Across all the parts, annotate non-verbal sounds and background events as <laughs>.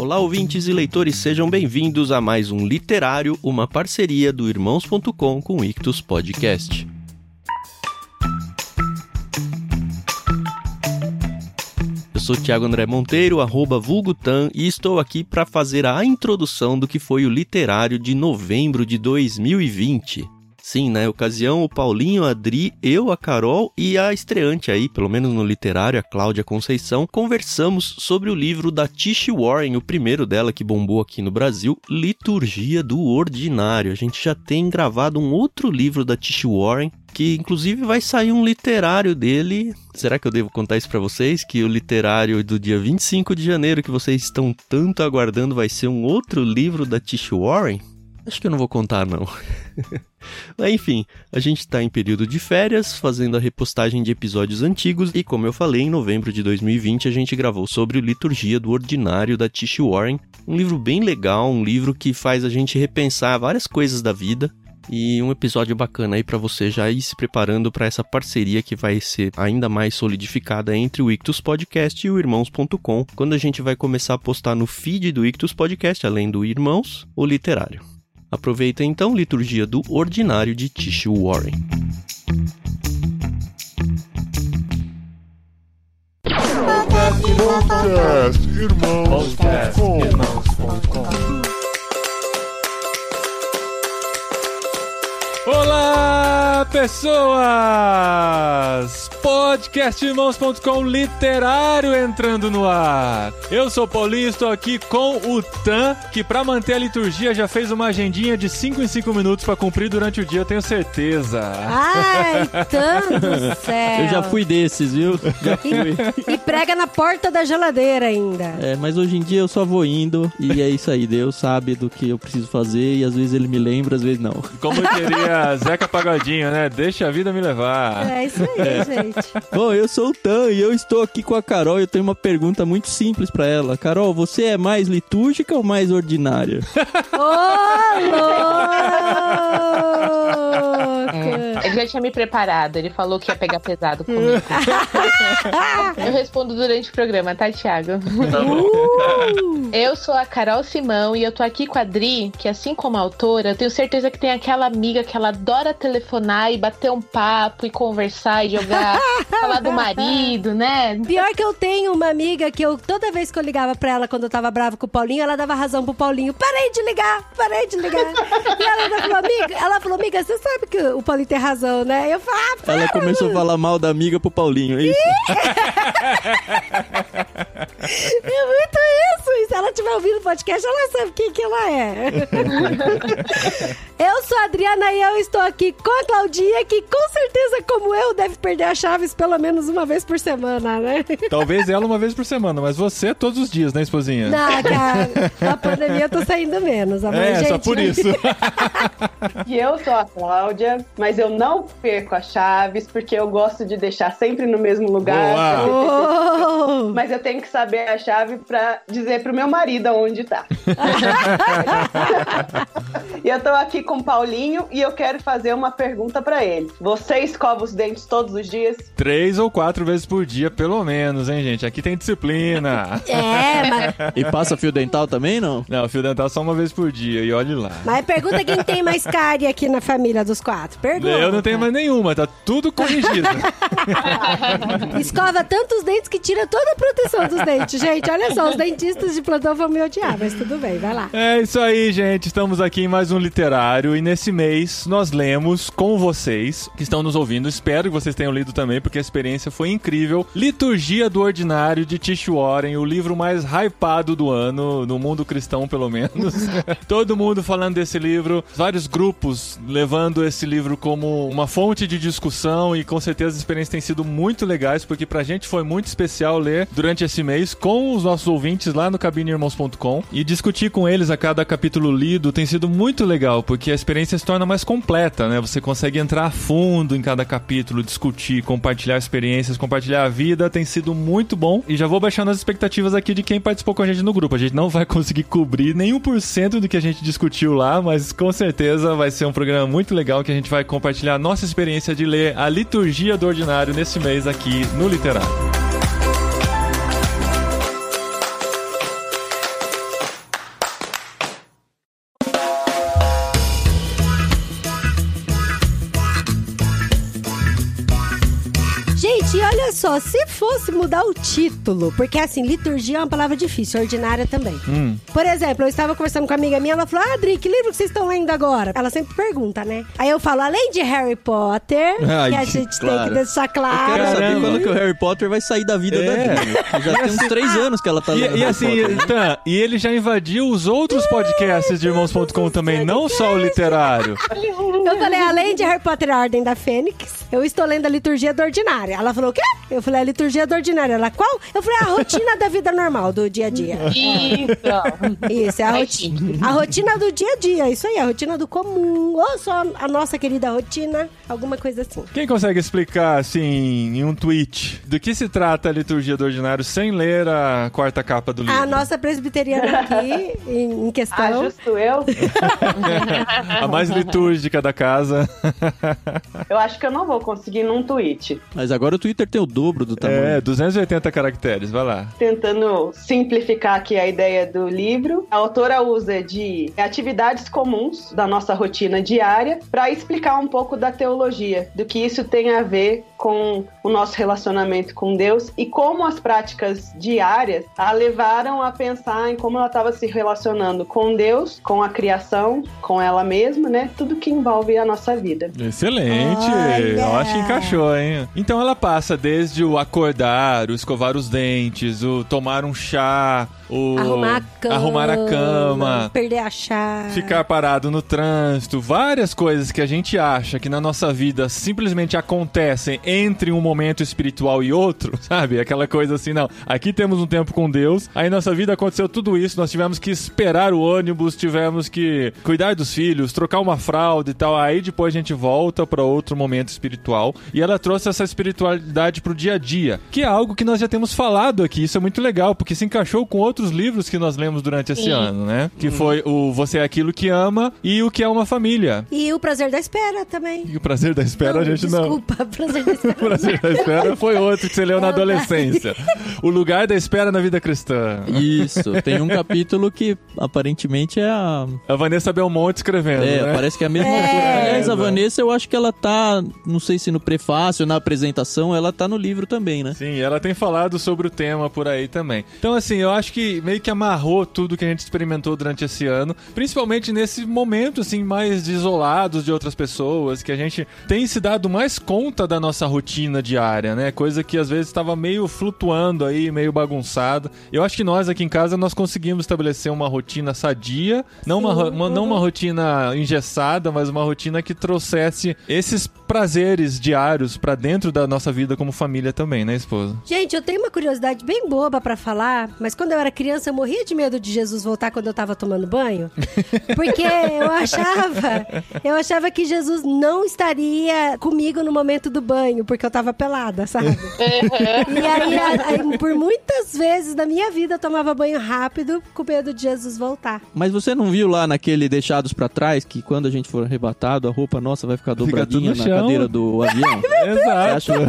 Olá, ouvintes e leitores, sejam bem-vindos a mais um Literário, uma parceria do Irmãos.com com o Ictus Podcast. Eu sou Thiago André Monteiro, arroba Vulgutan, e estou aqui para fazer a introdução do que foi o Literário de novembro de 2020. Sim, na ocasião, o Paulinho, a Adri, eu, a Carol e a estreante aí, pelo menos no literário, a Cláudia Conceição, conversamos sobre o livro da Tish Warren, o primeiro dela que bombou aqui no Brasil, Liturgia do Ordinário. A gente já tem gravado um outro livro da Tish Warren, que inclusive vai sair um literário dele. Será que eu devo contar isso para vocês? Que o literário do dia 25 de janeiro que vocês estão tanto aguardando vai ser um outro livro da Tish Warren? Acho que eu não vou contar, não. <laughs> Enfim, a gente está em período de férias, fazendo a repostagem de episódios antigos, e como eu falei, em novembro de 2020 a gente gravou sobre o Liturgia do Ordinário da Tish Warren. Um livro bem legal, um livro que faz a gente repensar várias coisas da vida. E um episódio bacana aí para você já ir se preparando para essa parceria que vai ser ainda mais solidificada entre o Ictus Podcast e o Irmãos.com, quando a gente vai começar a postar no feed do Ictus Podcast, além do Irmãos, o literário. Aproveita então Liturgia do Ordinário de Tish Warren. Olá, pessoas! Podcastirmãos.com literário entrando no ar. Eu sou o Paulinho, estou aqui com o Tan, que para manter a liturgia já fez uma agendinha de 5 em 5 minutos para cumprir durante o dia, eu tenho certeza. Ai, Tan do <laughs> céu. Eu já fui desses, viu? Já fui. E prega na porta da geladeira ainda. É, mas hoje em dia eu só vou indo e é isso aí. Deus sabe do que eu preciso fazer e às vezes ele me lembra, às vezes não. Como eu queria Zeca Pagodinho, né? Deixa a vida me levar. É isso aí, gente. <laughs> Bom, eu sou o Tan e eu estou aqui com a Carol e eu tenho uma pergunta muito simples pra ela. Carol, você é mais litúrgica ou mais ordinária? Ô, <laughs> louca! Ele já tinha me preparado, ele falou que ia pegar pesado comigo. <laughs> eu respondo durante o programa, tá, Thiago? Eu sou a Carol Simão e eu tô aqui com a Dri, que assim como a autora, eu tenho certeza que tem aquela amiga que ela adora telefonar e bater um papo e conversar e jogar, <laughs> falar do marido, né? Pior que eu tenho uma amiga que eu, toda vez que eu ligava pra ela quando eu tava brava com o Paulinho, ela dava razão pro Paulinho. Parei de ligar, parei de ligar. E ela falou, amiga, ela falou, amiga, você sabe que o Paulinho tem razão, né? Eu falei, ah, para, Ela começou a falar mal da amiga pro Paulinho, é isso? <laughs> É muito isso. E se ela estiver ouvindo o podcast, ela sabe quem que ela é. <laughs> eu sou a Adriana e eu estou aqui com a Claudinha, que com certeza, como eu, deve perder as chaves pelo menos uma vez por semana, né? Talvez ela uma vez por semana, mas você todos os dias, né, esposinha? Não, cara, a pandemia eu tô saindo menos. <laughs> Mas, É, gente, só por isso. E eu sou a Cláudia, mas eu não perco as chaves porque eu gosto de deixar sempre no mesmo lugar. Oh! Mas eu tenho que saber a chave pra dizer pro meu marido aonde tá. <laughs> e eu tô aqui com o Paulinho e eu quero fazer uma pergunta pra ele. Você escova os dentes todos os dias? Três ou quatro vezes por dia, pelo menos, hein, gente? Aqui tem disciplina. É, mas, E passa fio dental também, não? Não, fio dental só uma vez por dia, e olhe lá. mas pergunta quem tem mais cárie aqui na família dos quatro. Pergunta. Eu não tenho mais nenhuma, tá tudo corrigido. <laughs> Escova tantos dentes que tira toda a proteção dos dentes. Gente, olha só, os dentistas de plantão vão me odiar, mas tudo bem, vai lá. É isso aí, gente. Estamos aqui em mais um literário e nesse mês nós lemos com vocês que estão nos ouvindo. Espero que vocês tenham lido também, porque a experiência foi incrível. Liturgia do Ordinário de Tish Warren, o livro mais hypado do ano, no mundo cristão, pelo menos. <laughs> Todo mundo falando desse livro, vários grupos levando esse livro como uma fonte de discussão e com certeza as experiências têm sido muito legais, porque pra gente foi muito especial ler durante esse mês com os nossos ouvintes lá no cabineirmãos.com e discutir com eles a cada capítulo lido tem sido muito legal, porque a experiência se torna mais completa, né? Você consegue entrar a fundo em cada capítulo, discutir, compartilhar experiências, compartilhar a vida, tem sido muito bom. E já vou baixando as expectativas aqui de quem participou com a gente no grupo. A gente não vai <laughs> conseguir cobrir nem 1% do que a gente discutiu lá, mas com certeza vai ser um programa muito legal que a gente vai compartilhar a nossa experiência de ler a liturgia do ordinário nesse mês aqui no Literário. Só, se fosse mudar o título, porque assim, liturgia é uma palavra difícil, ordinária também. Hum. Por exemplo, eu estava conversando com uma amiga minha, ela falou: Ah, Adri, que livro que vocês estão lendo agora? Ela sempre pergunta, né? Aí eu falo, além de Harry Potter, <laughs> Ai, que a gente tem claro. que deixar Eu quero claro. saber Caramba. quando que o Harry Potter vai sair da vida É. da que Já tem uns três anos que ela tá E, lendo e Harry assim, Potter, né? Tan, e ele já invadiu os outros podcasts de irmãos.com também, não só o literário. Eu falei, além de Harry Potter e a Ordem da Fênix, eu estou lendo a liturgia do ordinário. Ela falou, o quê? Eu falei, a liturgia do ordinário. Ela, qual? Eu falei, a rotina da vida normal, do dia a dia. Isso. Isso, é a rotina. A rotina do dia a dia, isso aí, a rotina do comum. Ou só a nossa querida rotina, alguma coisa assim. Quem consegue explicar, assim, em um tweet, do que se trata a liturgia do ordinário sem ler a quarta capa do livro? A nossa presbiteriana aqui, em, em questão. Ah, justo eu. <laughs> A mais litúrgica da casa. Eu acho que eu não vou conseguir num tweet. Mas agora o Twitter tem o dobro do tamanho. É, 280 caracteres, vai lá. Tentando simplificar aqui a ideia do livro, a autora usa de atividades comuns da nossa rotina diária para explicar um pouco da teologia, do que isso tem a ver com o nosso relacionamento com Deus e como as práticas diárias a levaram a pensar em como ela estava se relacionando com Deus, com a criação, com ela mesma, né? Tudo que envolve a nossa vida. Excelente! Olha! Eu acho que encaixou, hein? Então ela passa desde o acordar, o escovar os dentes, o tomar um chá, o Arrumar a cama. arrumar a cama, Perder a chave. ficar parado no trânsito, várias coisas que a gente acha que na nossa vida simplesmente acontecem entre um momento espiritual e outro, <laughs> sabe? Aquela coisa assim, não. Aqui temos um tempo com Deus, aí nossa vida aconteceu tudo isso, nós tivemos que esperar o ônibus, tivemos que cuidar dos filhos, trocar uma fralda e tal. Aí depois a gente volta para outro momento espiritual. E ela trouxe essa espiritualidade pro dia a dia, que é algo que nós já temos falado aqui. Isso é muito legal, porque se encaixou com outros livros que nós lemos durante esse Sim. ano, né? Que foi o Você é aquilo que ama e o que é uma família. E o prazer da espera também. E o prazer da espera a gente não. desculpa, prazer da <laughs> espera. O prazer da espera foi outro que você leu na Não, adolescência. O lugar da espera na vida cristã. Isso, tem um capítulo que aparentemente é a. A Vanessa Belmonte escrevendo. É, né? parece que é a mesma É. autora. Aliás, a. Vanessa, eu acho que ela tá. Não sei se no prefácio, na apresentação, ela tá no livro também, né? Sim, ela tem falado sobre o tema por aí também. Então, assim, eu acho que meio que amarrou tudo que a gente experimentou durante esse ano, principalmente nesse momento, assim, mais isolados de outras pessoas, que a gente tem se dado mais conta da nossa rotina diária, né? Coisa que às vezes estava meio flutuando aí, meio bagunçado. Eu acho que nós aqui em casa nós conseguimos estabelecer uma rotina sadia, não, uma, uma- não uma rotina engessada, mas uma rotina que trouxesse esses prazeres diários pra dentro da nossa vida como família também, né, esposa? Gente, eu tenho uma curiosidade bem boba pra falar, mas quando eu era criança eu morria de medo de Jesus voltar quando eu tava tomando banho, porque eu <laughs> achava, eu achava que Jesus não estaria comigo no momento do banho, porque eu tava pelada, sabe? E aí, a- aí, por muitas vezes na minha vida eu tomava banho rápido com medo de Jesus voltar. Mas você não viu lá naquele Deixados pra Trás que quando a gente for arrebatado, a roupa nossa vai ficar Fica dobradinha no na chão. cadeira do <laughs> avião? Exato. acha? <laughs>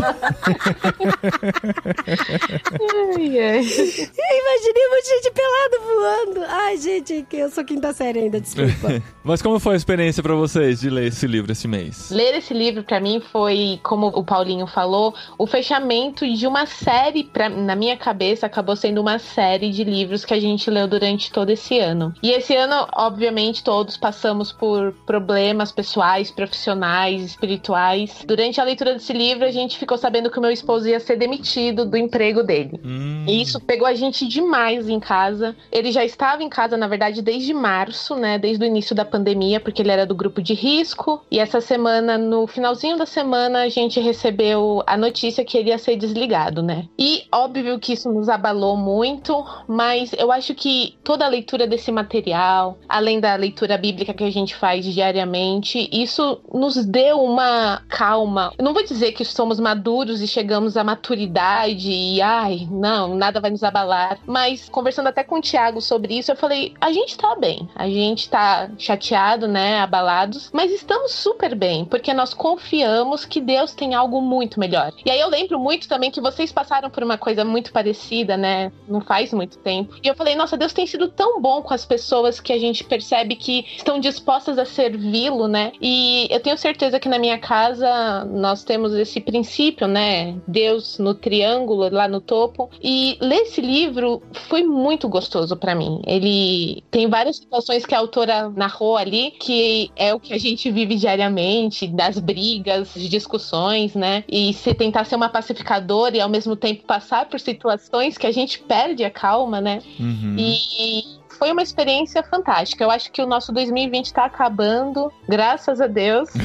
Ai, ai. Imaginei monte de gente pelada voando. Ai, gente, que eu sou quinta série ainda, desculpa. <laughs> Mas como foi a experiência pra vocês de ler esse livro esse mês? Ler esse livro pra mim foi, como o Paulinho falou, o fechamento de uma série, pra, na minha cabeça, acabou sendo uma série de livros que a gente leu durante todo esse ano. E esse ano, obviamente, todos passamos por problemas pessoais, profissionais, espirituais. Durante a leitura desse livro, a gente ficou sabendo que o meu esposo ia ser demitido do emprego dele. Hum, E isso pegou a gente demais em casa. Ele já estava em casa, na verdade, desde março, né? Desde o início da pandemia, porque ele era do grupo de risco. E essa semana, no finalzinho da semana, a gente recebeu a notícia que ele ia ser desligado, né? E óbvio que isso nos abalou muito, mas eu acho que toda a leitura desse material, além da leitura bíblica que a gente faz diariamente, isso nos deu uma calma. Eu não vou dizer que somos maduros e chegamos à maturidade e ai, não, nada vai nos abalar. Mas conversando até com o Thiago sobre isso, eu falei: a gente tá bem, a gente tá chateado, né, abalados, mas estamos super bem, porque nós confiamos que Deus tem algo muito melhor. E aí eu lembro muito também que vocês passaram por uma coisa muito parecida, né? Não faz muito tempo. E eu falei, nossa, Deus tem sido tão bom com as pessoas que a gente percebe que estão dispostas a servi-lo, né? E eu tenho certeza que na minha casa nós temos esse princípio, né? Deus no triângulo lá no topo. E ler esse livro foi muito gostoso para mim. Ele tem várias situações que a autora narrou ali, que é o que a gente vive diariamente, das brigas, discussões, né? E se tentar ser uma pacificadora e ao mesmo tempo passar por situações que a gente perde a calma, né? Uhum. E foi uma experiência fantástica. Eu acho que o nosso 2020 está acabando, graças a Deus. <laughs>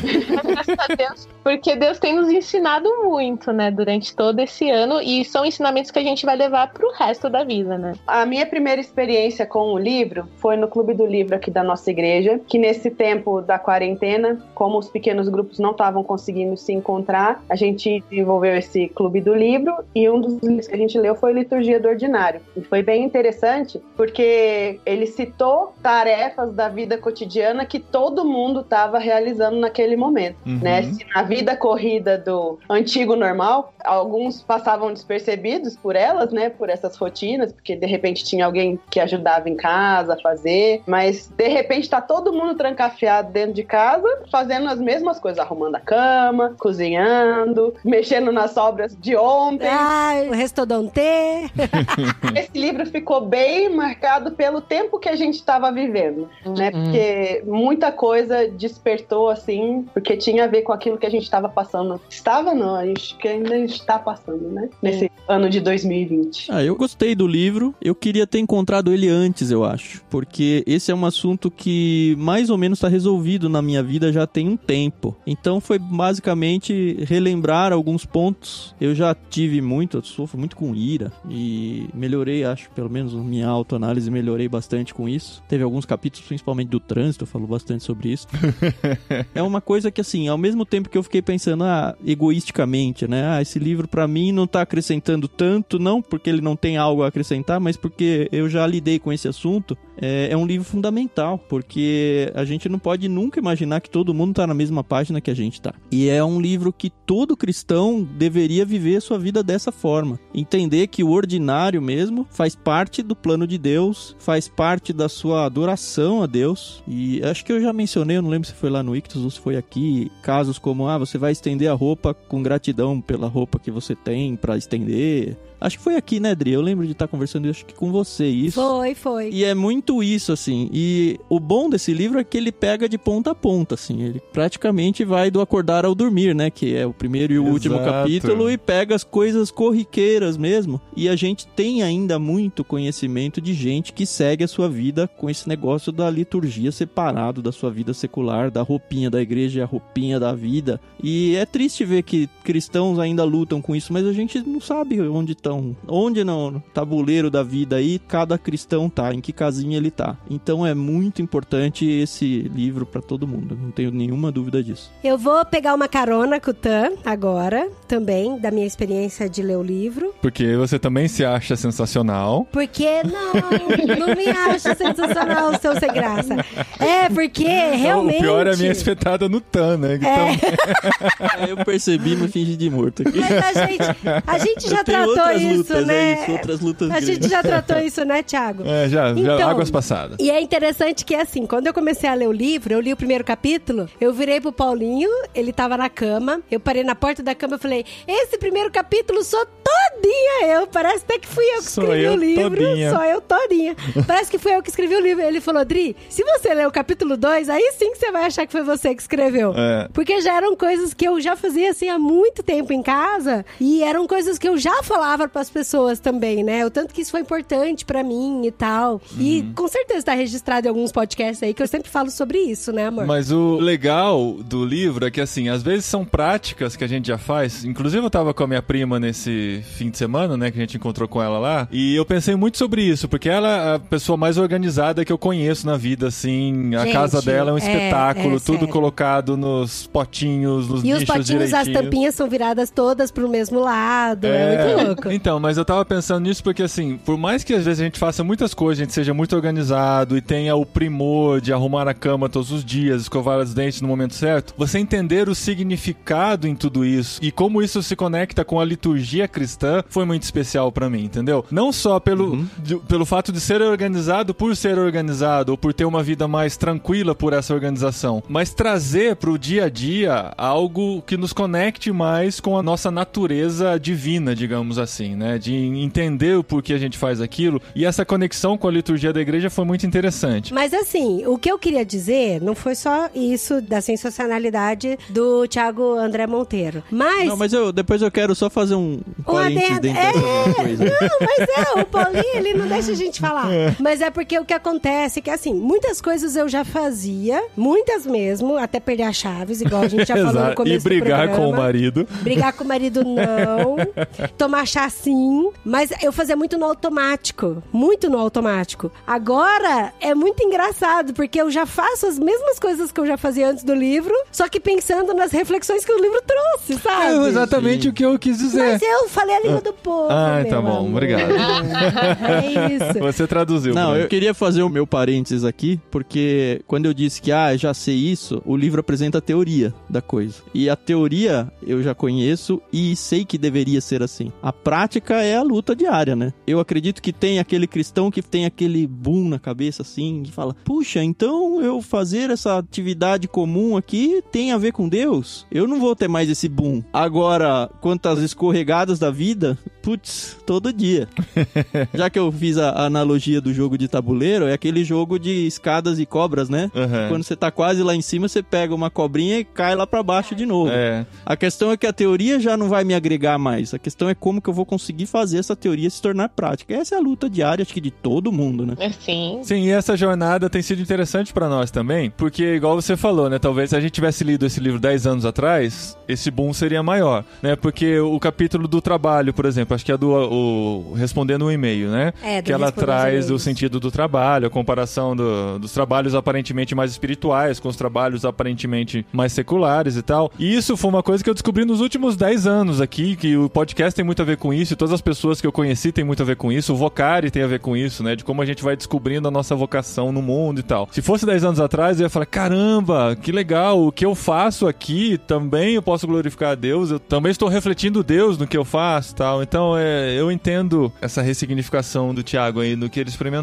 graças a Deus, porque Deus tem nos ensinado muito, né, durante todo esse ano e são ensinamentos que a gente vai levar para o resto da vida, né? A minha primeira experiência com o livro foi no Clube do Livro aqui da nossa igreja, que nesse tempo da quarentena, como os pequenos grupos não estavam conseguindo se encontrar, a gente desenvolveu esse Clube do Livro e um dos livros que a gente leu foi Liturgia do Ordinário. E foi bem interessante porque ele citou tarefas da vida cotidiana que todo mundo estava realizando naquele momento, Uhum. né? Se na vida corrida do antigo normal, alguns passavam despercebidos por elas, né? Por essas rotinas, porque de repente tinha alguém que ajudava em casa a fazer, mas de repente tá todo mundo trancafiado dentro de casa, fazendo as mesmas coisas, arrumando a cama, cozinhando, mexendo nas sobras de ontem. Ai, o restodonte. <laughs> Esse livro ficou bem marcado pelo tempo que a gente estava vivendo, né? Uhum. Porque muita coisa despertou assim, porque tinha a ver com aquilo que a gente estava passando. Estava não, a gente que ainda está passando, né? Nesse ano de 2020. Ah, eu gostei do livro. Eu queria ter encontrado ele antes, eu acho. Porque esse é um assunto que mais ou menos está resolvido na minha vida já tem um tempo. Então foi basicamente relembrar alguns pontos. Eu já tive muito, eu sofro muito com ira. E melhorei, acho, pelo menos na minha autoanálise, melhorei bastante com isso. Teve alguns capítulos, principalmente do trânsito, eu falo bastante sobre isso. <laughs> é uma coisa que, assim, ao mesmo tempo que eu fiquei pensando, ah, egoisticamente, né? Ah, esse livro pra mim não tá acrescentando tanto, não porque ele não tem algo a acrescentar, mas porque eu já lidei com esse assunto. É, é um livro fundamental, porque a gente não pode nunca imaginar que todo mundo tá na mesma página que a gente tá. E é um livro que todo cristão deveria viver a sua vida dessa forma. Entender que o ordinário mesmo faz parte do plano de Deus, faz parte da sua adoração a Deus. E acho que eu já mencionei, eu não lembro se foi lá no Ictus ou se foi aqui, casos como, ah, você vai estender a roupa com gratidão pela roupa que você tem pra estender. Acho que foi aqui, né, Dri? Eu lembro de estar conversando acho que com você isso. Foi, foi. E é muito isso, assim. E o bom desse livro é que ele pega de ponta a ponta, assim. Ele praticamente vai do acordar ao dormir, né? Que é o primeiro e o último Exato. capítulo. E pega as coisas corriqueiras mesmo. E a gente tem ainda muito conhecimento de gente que segue a sua vida com esse negócio da liturgia separado da sua vida secular, da roupinha da igreja e a roupinha da vida. E é triste ver que cristãos ainda lutam com isso, mas a gente não sabe onde estão. Onde no tabuleiro da vida aí cada cristão tá, em que casinha ele tá. Então é muito importante esse livro pra todo mundo, não tenho nenhuma dúvida disso. Eu vou pegar uma carona com o Tan agora, também, da minha experiência de ler o livro. Porque você também se acha sensacional. Porque não, não me acho sensacional, seu sem graça. É, porque realmente. O pior é a minha espetada no Tan, né? Então, <laughs> É, eu percebi, mas fingi de morto aqui. Mas a gente, a gente já tratou outras isso, lutas, né? é isso, outras lutas A gente grandes. já tratou isso, né, Thiago? é, já, já Então, águas passadas. E é interessante que, assim, quando eu comecei a ler o livro, eu li o primeiro capítulo, eu virei pro Paulinho, ele tava na cama, eu parei na porta da cama e falei: Esse primeiro capítulo sou todinha eu. Parece até que fui eu que Sou escrevi eu o livro. todinha. Sou eu todinha. <laughs> Parece que fui eu que escrevi o livro. Ele falou: Dri, se você ler o capítulo 2, aí sim que você vai achar que foi você que escreveu. É. Porque já eram coisas que eu já fazia assim há muito tempo em casa e eram coisas que eu já falava pras pessoas também, né? O tanto que isso foi importante pra mim e tal. E Uhum. com certeza tá registrado em alguns podcasts aí que eu sempre falo sobre isso, né, amor? Mas o legal do livro é que, assim, às vezes são práticas que a gente já faz. Inclusive, eu tava com a minha prima nesse fim de semana, né? Que a gente encontrou com ela lá. E eu pensei muito sobre isso, porque ela é a pessoa pessoa mais organizada que eu conheço na vida, assim. A Gente, casa dela é um é- espetáculo, é tudo sério. colocado nos potinhos, nos E os nichos potinhos, as tampinhas são viradas todas pro mesmo lado. É, muito louco. Então, mas eu tava pensando nisso porque, assim, por mais que às vezes a gente faça muitas coisas, a gente seja muito organizado e tenha o primor de arrumar a cama todos os dias, escovar os dentes no momento certo, você entender o significado em tudo isso e como isso se conecta com a liturgia cristã foi muito especial pra mim, entendeu? Não só pelo, de- pelo fato de ser organizado por ser organizado ou por ter uma vida mais tranquila por essa organização, mas trazer pro dia a dia algo que nos conecte mais com a nossa natureza divina, digamos assim, né? De entender o porquê a gente faz aquilo. E essa conexão com a liturgia da igreja foi muito interessante. Mas assim, o que eu queria dizer não foi só isso da sensacionalidade do Thiago André Monteiro. Mas. Não, mas eu, depois eu quero só fazer um parênteses dessa mesma coisa. Não, mas é, o Paulinho, ele não deixa a gente falar. Mas é porque o que acontece é que, assim, muitas coisas eu já fazia, muitas mesmo, até perder as chaves, igual a gente já <laughs> falou no começo E brigar do com o marido. Brigar com o marido, não. <laughs> Tomar chá, sim. Mas eu fazia muito no automático. Muito no automático. Agora, é muito engraçado, porque eu já faço as mesmas coisas que eu já fazia antes do livro, só que pensando nas reflexões que o livro trouxe, sabe? É exatamente Sim. o que eu quis dizer. Mas eu falei a língua do povo. Ah, tá bom, amor. obrigado. <laughs> É isso. Você traduziu. Não, Bruno. eu queria fazer o meu parênteses aqui, porque quando eu disse que, ah, já sei isso, o livro apresenta a teoria da coisa. E a teoria eu já conheço e sei que deveria ser assim. A prática é a luta diária, né? Eu acredito que tem aquele cristão que tem aquele boom na cabeça assim, que fala: puxa, então eu fazer essa atividade comum aqui tem a ver com Deus? Eu não vou ter mais esse boom. Agora, quanto às escorregadas da vida, putz, todo dia. <laughs> Já que eu fiz a analogia do jogo de tabuleiro, é aquele jogo de escadas e cobras, né? Aham. Quando você tá quase lá em cima, você pega uma cobrinha e cai lá pra baixo de novo. É. A questão é que a teoria já não vai me agregar mais. A questão é como que eu vou conseguir fazer essa teoria se tornar prática. Essa é a luta diária, acho que de todo mundo, né? Assim. Sim, e essa jornada tem sido interessante pra nós também, porque igual você falou, né, talvez se a gente tivesse lido esse livro 10 anos atrás, esse boom seria maior, né? Porque o capítulo do trabalho, por exemplo, acho que é do o, respondendo um e-mail, né? É, do que ela traz o e-mails. Sentido do trabalho, a comparação do- dos trabalhos aparentemente mais espirituais com os trabalhos aparentemente mais seculares e tal. E isso foi uma coisa que eu descobri nos últimos 10 anos aqui, que o podcast tem muito a ver com isso, e todas as pessoas que eu conheci têm muito a ver com isso, o Vocari tem a ver com isso, né? De como a gente vai descobrindo a nossa vocação no mundo e tal. Se fosse 10 anos atrás, eu ia falar: caramba, que legal, o que eu faço aqui também eu posso glorificar a Deus, eu também estou refletindo Deus no que eu faço e tal. Então, é, eu entendo essa ressignificação do Tiago aí no que ele experimentou.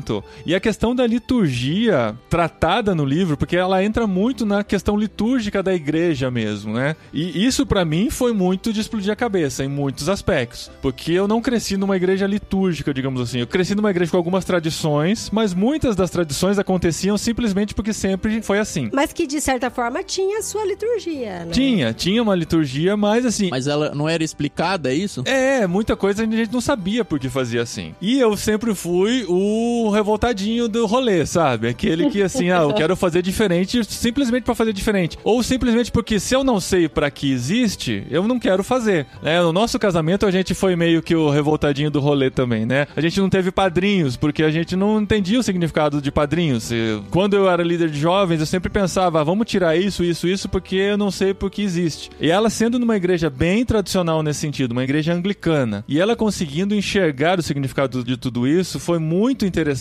E a questão da liturgia tratada no livro, porque ela entra muito na questão litúrgica da igreja mesmo, né? E isso pra mim foi muito de explodir a cabeça em muitos aspectos, porque eu não cresci numa igreja litúrgica, digamos assim. Eu cresci numa igreja com algumas tradições, mas muitas das tradições aconteciam simplesmente porque sempre foi assim. Mas que, de certa forma, tinha a sua liturgia, né? Tinha, tinha uma liturgia, mas assim, Mas ela não era explicada, é isso? É, muita coisa a gente não sabia por que fazia assim. E eu sempre fui o revoltadinho do rolê, sabe? Aquele que assim, ah, eu <laughs> quero fazer diferente simplesmente pra fazer diferente. Ou simplesmente porque se eu não sei pra que existe, eu não quero fazer. Né? No nosso casamento a gente foi meio que o revoltadinho do rolê também, né? A gente não teve padrinhos porque a gente não entendia o significado de padrinhos. Quando eu era líder de jovens, eu sempre pensava, ah, vamos tirar isso, isso, isso porque eu não sei por que existe. E ela sendo numa igreja bem tradicional nesse sentido, uma igreja anglicana, e ela conseguindo enxergar o significado de tudo isso, foi muito interessante.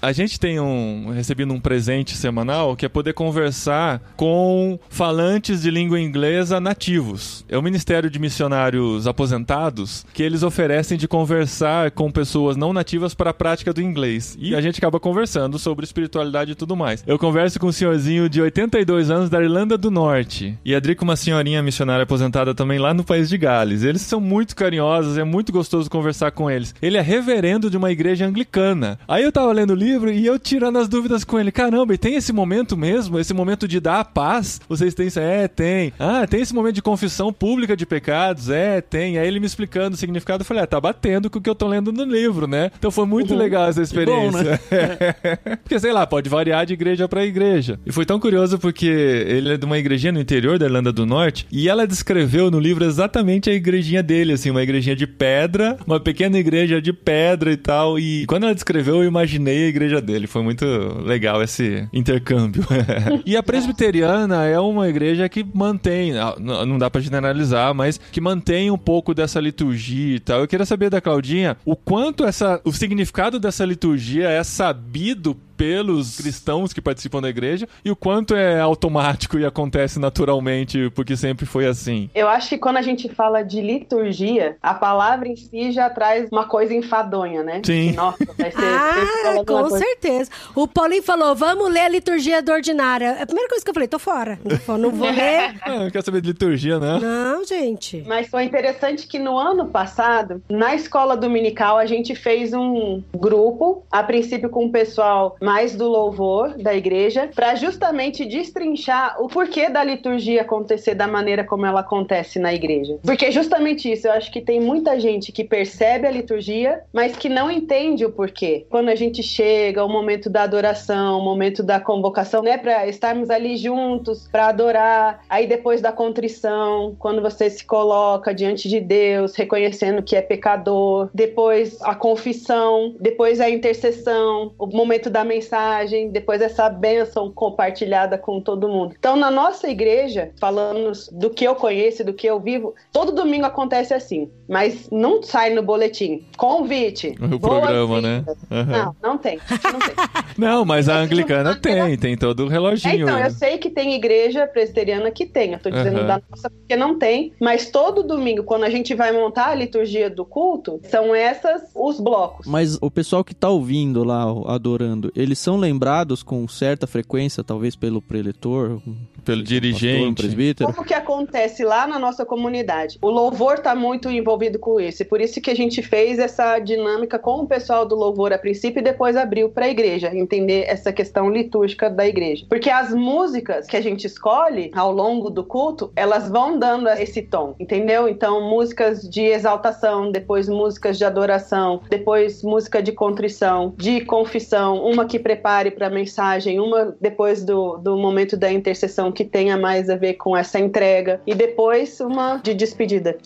A gente tem um recebido um presente semanal que é poder conversar com falantes de língua inglesa nativos. É o Ministério de Missionários Aposentados que eles oferecem de conversar com pessoas não nativas para a prática do inglês. E a gente acaba conversando sobre espiritualidade e tudo mais. Eu converso com um senhorzinho de 82 anos da Irlanda do Norte. E a com uma senhorinha missionária aposentada também lá no país de Gales. Eles são muito carinhosos, é muito gostoso conversar com eles. Ele é reverendo de uma igreja anglicana. Aí eu tava lendo o livro e eu tirando as dúvidas com ele. Caramba, e tem esse momento mesmo? Esse momento de dar a paz? Vocês têm isso? É, tem. Ah, tem esse momento de confissão pública de pecados? É, tem. Aí ele me explicando o significado, eu falei, ah, tá batendo com o que eu tô lendo no livro, né? Então foi muito legal essa experiência. bom, né? <laughs> porque, sei lá, pode variar de igreja pra igreja. E foi tão curioso porque ele é de uma igrejinha no interior da Irlanda do Norte e ela descreveu no livro exatamente a igrejinha dele, assim, uma igrejinha de pedra, uma pequena igreja de pedra e tal. E quando ela descreveu, eu imaginei a igreja dele. Foi muito legal esse intercâmbio. <laughs> e a presbiteriana é uma igreja que mantém, ah, não dá pra generalizar, mas que mantém um pouco dessa liturgia e tal. Eu queria saber da Claudinha o quanto essa, o significado dessa liturgia é sabido pelos cristãos que participam da igreja e o quanto é automático e acontece naturalmente porque sempre foi assim. Eu acho que quando a gente fala de liturgia, a palavra em si já traz uma coisa enfadonha, né? Sim. Que, Nossa, vai ser. Ah, com coisa- certeza. O Paulinho falou: vamos ler a liturgia do ordinária. A primeira coisa que eu falei, tô fora. Não vou- Não vou <laughs> ler. Ah, não quer saber de liturgia, né? Não, gente. Mas foi interessante que no ano passado, na escola dominical, a gente fez um grupo, a princípio com o pessoal mais do louvor da igreja, para justamente destrinchar o porquê da liturgia acontecer da maneira como ela acontece na igreja. Porque justamente isso, eu acho que tem muita gente que percebe a liturgia, mas que não entende o porquê. Quando a gente chega, o momento da adoração, o momento da convocação, né, para estarmos ali juntos, para adorar, aí depois da contrição, quando você se coloca diante de Deus, reconhecendo que é pecador, depois a confissão, depois a intercessão, o momento da mensagem, depois essa bênção compartilhada com todo mundo. Então, na nossa igreja, falando do que eu conheço, do que eu vivo, todo domingo acontece assim, mas não sai no boletim. Convite. O programa, né? Aham. Não, não tem. Não tem. <laughs> Não, mas a anglicana tem, tem todo o É, reloginho. então, aí. eu sei que tem igreja presbiteriana que tem. Eu tô dizendo Aham. da nossa porque não tem. Mas todo domingo, quando a gente vai montar a liturgia do culto, são essas os blocos. Mas o pessoal que tá ouvindo lá, adorando, eles são lembrados com certa frequência, talvez pelo preletor, Pelo pastor, dirigente. presbítero? Como que acontece lá na nossa comunidade? O louvor tá muito envolvido com isso. E por isso que a gente fez essa dinâmica com o pessoal do louvor a princípio e depois abriu para a igreja, entender essa questão litúrgica da igreja. Porque as músicas que a gente escolhe ao longo do culto, elas vão dando esse tom, entendeu? Então, músicas de exaltação, depois músicas de adoração, depois música de contrição, de confissão, uma que prepare para a mensagem, uma depois do, do momento da intercessão que tenha mais a ver com essa entrega, e depois uma de despedida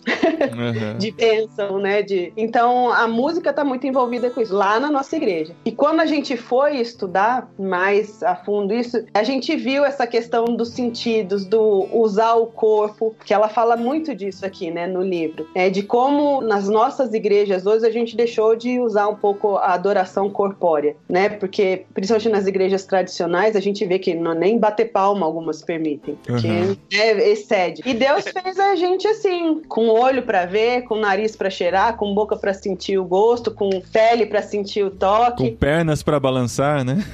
Aham. de bênção, né? De... Então a música tá muito envolvida com isso, lá na nossa igreja. E quando a gente foi estudar mais a fundo isso, a gente viu essa questão dos sentidos, do usar o corpo, que ela fala muito disso aqui, né, no livro. É de como nas nossas igrejas hoje a gente deixou de usar um pouco a adoração corpórea, né? Porque principalmente nas igrejas tradicionais a gente vê que não, nem bater palma algumas permitem, porque Uhum. é, excede. E Deus fez a gente assim, com olho pra ver, com nariz pra cheirar, com boca pra sentir o gosto, com pele pra sentir o Com toque, pernas pra balançar, né?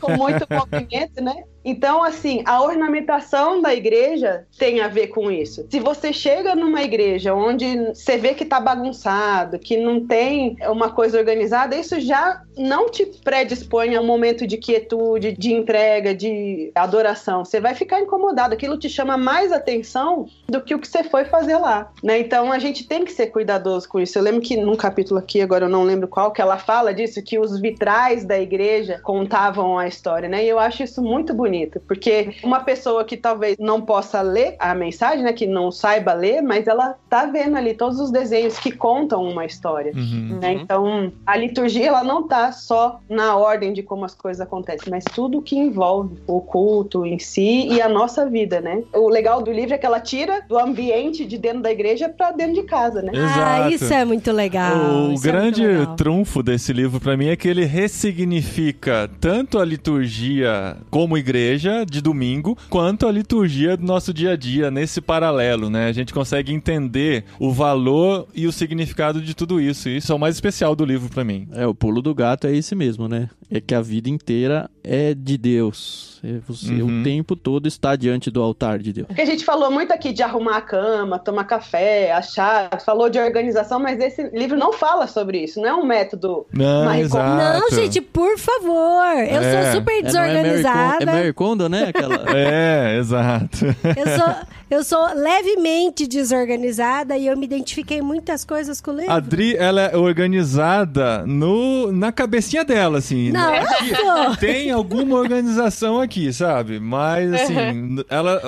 com muito <laughs> movimento, né? Então, assim, a ornamentação da igreja tem a ver com isso. Se você chega numa igreja onde você vê que tá bagunçado, que não tem uma coisa organizada, isso já não te predispõe a um momento de quietude, de entrega, de adoração. Você vai ficar incomodado. Aquilo te chama mais atenção do que o que você foi fazer lá, né? Então, a gente tem que ser cuidadoso com isso. Eu lembro que num capítulo aqui, agora eu não lembro qual, que ela fala disso, que os vitrais da igreja contavam a história, né? E eu acho isso muito bonito, porque uma pessoa que talvez não possa ler a mensagem, né, que não saiba ler, mas ela tá vendo ali todos os desenhos que contam uma história. Uhum. né? Então, a liturgia ela não tá só na ordem de como as coisas acontecem, mas tudo que envolve o culto em si e a nossa vida, né? O legal do livro é que ela tira do ambiente de dentro da igreja para dentro de casa, né? Ah, Exato. isso é muito legal. O isso é grande muito legal. trunfo desse livro pra mim é que ele ressignifica tanto a liturgia como igreja de domingo, quanto a liturgia do nosso dia a dia nesse paralelo, né? A gente consegue entender o valor e o significado de tudo isso. E isso é o mais especial do livro pra mim. É, o pulo do gato é esse mesmo, né? É que a vida inteira é de Deus. É você Uhum. o tempo todo está diante do altar de Deus. Porque a gente falou muito aqui de arrumar a cama, tomar café, achar, falou de organização, mas esse livro não fala sobre isso, não é um método. Não, exato. Não, gente, por favor. Eu É. sou super É, não é Mary desorganizada. É Mary Kondo, né? Aquela... <laughs> É, exato. Eu sou, eu sou levemente desorganizada e eu me identifiquei em muitas coisas com o livro. A Dri, ela é organizada no, na cabecinha dela, assim. Não, eu sou. Tem alguma organização aqui, sabe? Mas, assim, ela.